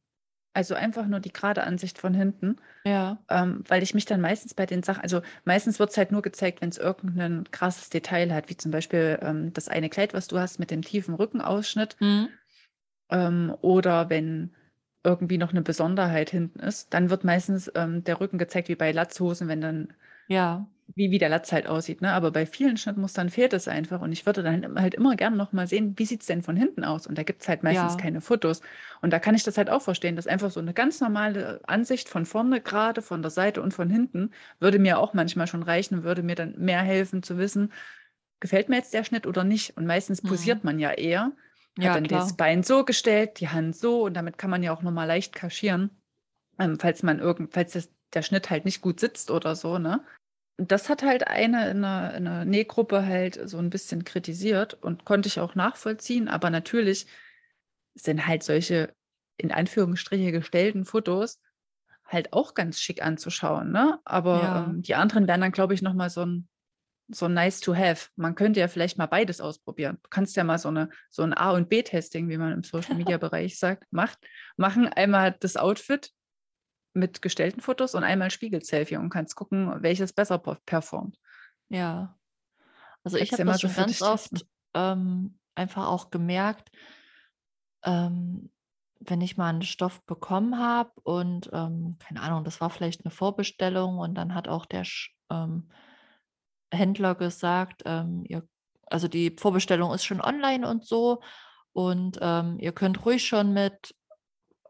Also einfach nur die gerade Ansicht von hinten, Ja, ähm, weil ich mich dann meistens bei den Sachen, also meistens wird es halt nur gezeigt, wenn es irgendein krasses Detail hat, wie zum Beispiel ähm, das eine Kleid, was du hast mit dem tiefen Rückenausschnitt, mhm. ähm, oder wenn irgendwie noch eine Besonderheit hinten ist, dann wird meistens ähm, der Rücken gezeigt, wie bei Latzhosen, wenn dann ja, wie, wie der Latz halt aussieht. Ne? Aber bei vielen Schnittmustern fehlt es einfach. Und ich würde dann halt immer gerne noch mal sehen, wie sieht es denn von hinten aus? Und da gibt es halt meistens ja, keine Fotos. Und da kann ich das halt auch verstehen, dass einfach so eine ganz normale Ansicht von vorne gerade, von der Seite und von hinten würde mir auch manchmal schon reichen und würde mir dann mehr helfen zu wissen, gefällt mir jetzt der Schnitt oder nicht. Und meistens posiert mhm. man ja eher, hat Ja, dann das klar. Bein so gestellt, die Hand so und damit kann man ja auch noch mal leicht kaschieren, ähm, falls man irgend, falls das, der Schnitt halt nicht gut sitzt oder so, ne? Das hat halt eine in einer, in einer Nähgruppe halt so ein bisschen kritisiert und konnte ich auch nachvollziehen. Aber natürlich sind halt solche in Anführungsstriche gestellten Fotos halt auch ganz schick anzuschauen, ne? Aber Ja, ähm, die anderen wären dann, glaube ich, nochmal so ein, so ein nice to have. Man könnte ja vielleicht mal beides ausprobieren. Du kannst ja mal so eine so ein A- und B-Testing, wie man im Social Media Bereich sagt, macht, machen. Einmal das Outfit mit gestellten Fotos und einmal Spiegel-Selfie und kannst gucken, welches besser per- performt. ja. Also ich habe das schon ganz oft ähm, einfach auch gemerkt, ähm, wenn ich mal einen Stoff bekommen habe und ähm, keine Ahnung, das war vielleicht eine Vorbestellung und dann hat auch der Sch ähm, Händler gesagt, ähm, ihr, also die Vorbestellung ist schon online und so und ähm, ihr könnt ruhig schon mit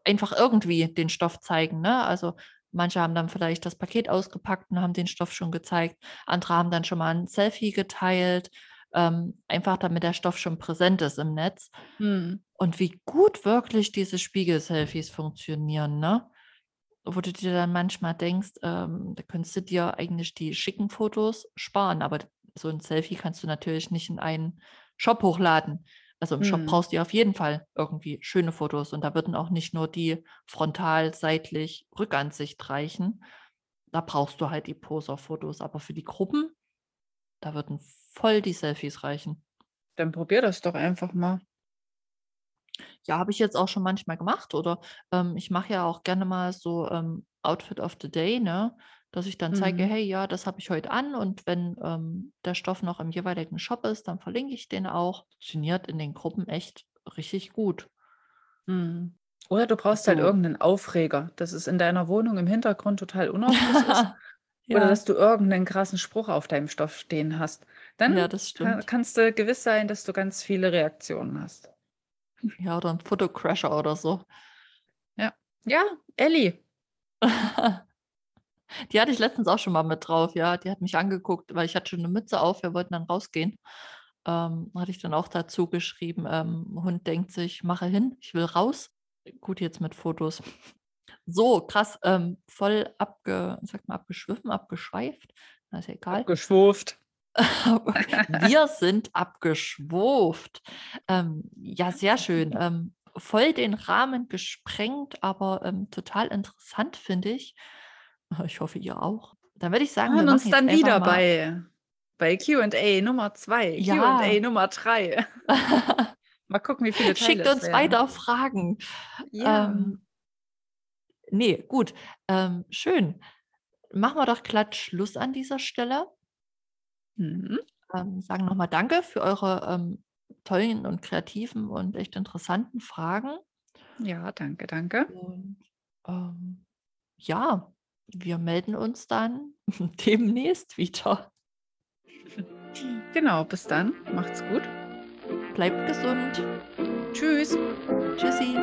einfach irgendwie den Stoff zeigen. Ne? Also manche haben dann vielleicht das Paket ausgepackt und haben den Stoff schon gezeigt. Andere haben dann schon mal ein Selfie geteilt, ähm, einfach damit der Stoff schon präsent ist im Netz. Hm. Und wie gut wirklich diese Spiegel-Selfies funktionieren, ne? Wo du dir dann manchmal denkst, ähm, da könntest du dir eigentlich die schicken Fotos sparen, aber so ein Selfie kannst du natürlich nicht in einen Shop hochladen. Also im Shop Mhm. brauchst du ja auf jeden Fall irgendwie schöne Fotos und da würden auch nicht nur die frontal, seitlich, Rückansicht reichen. Da brauchst du halt die Poser-Fotos, aber für die Gruppen, da würden voll die Selfies reichen. Dann probier das doch einfach mal. Ja, habe ich jetzt auch schon manchmal gemacht oder ähm, ich mache ja auch gerne mal so ähm, Outfit of the Day, ne? Dass ich dann zeige, Mhm. hey, ja, das habe ich heute an und wenn ähm, der Stoff noch im jeweiligen Shop ist, dann verlinke ich den auch. Funktioniert in den Gruppen echt richtig gut. Mhm. Oder du brauchst halt So. irgendeinen Aufreger, dass es in deiner Wohnung im Hintergrund total unauffällig ist. Oder ja, dass du irgendeinen krassen Spruch auf deinem Stoff stehen hast. Dann ja, das ka stimmt. kannst du gewiss sein, dass du ganz viele Reaktionen hast. Ja, oder ein Fotocrasher oder so. Ja, Elli. Die hatte ich letztens auch schon mal mit drauf, ja. Die hat mich angeguckt, weil ich hatte schon eine Mütze auf, wir wollten dann rausgehen. Ähm, hatte ich dann auch dazu geschrieben, ähm, Hund denkt sich, mache hin, ich will raus. Gut, jetzt mit Fotos. So, krass, ähm, voll abge, sag mal, abgeschwiffen, abgeschweift. Na, ist ja egal. Abgeschwurft. Wir sind abgeschwurft. Ähm, ja, sehr schön. Ähm, voll den Rahmen gesprengt, aber ähm, total interessant, finde ich. Ich hoffe, ihr auch. Dann würde ich sagen, Wir wir uns dann wieder bei, bei QA Nummer 2, Ja. QA Nummer 3. Mal gucken, wie viele Teile Schickt uns weiter Fragen. Ja. Ähm, nee, gut. Ähm, schön. Machen wir doch glatt Schluss an dieser Stelle. Mhm. Ähm, sagen nochmal Danke für eure ähm, tollen und kreativen und echt interessanten Fragen. ja, danke, danke. Und ähm, ja, wir melden uns dann demnächst wieder. Genau, bis dann. Macht's gut. Bleibt gesund. Tschüss. Tschüssi.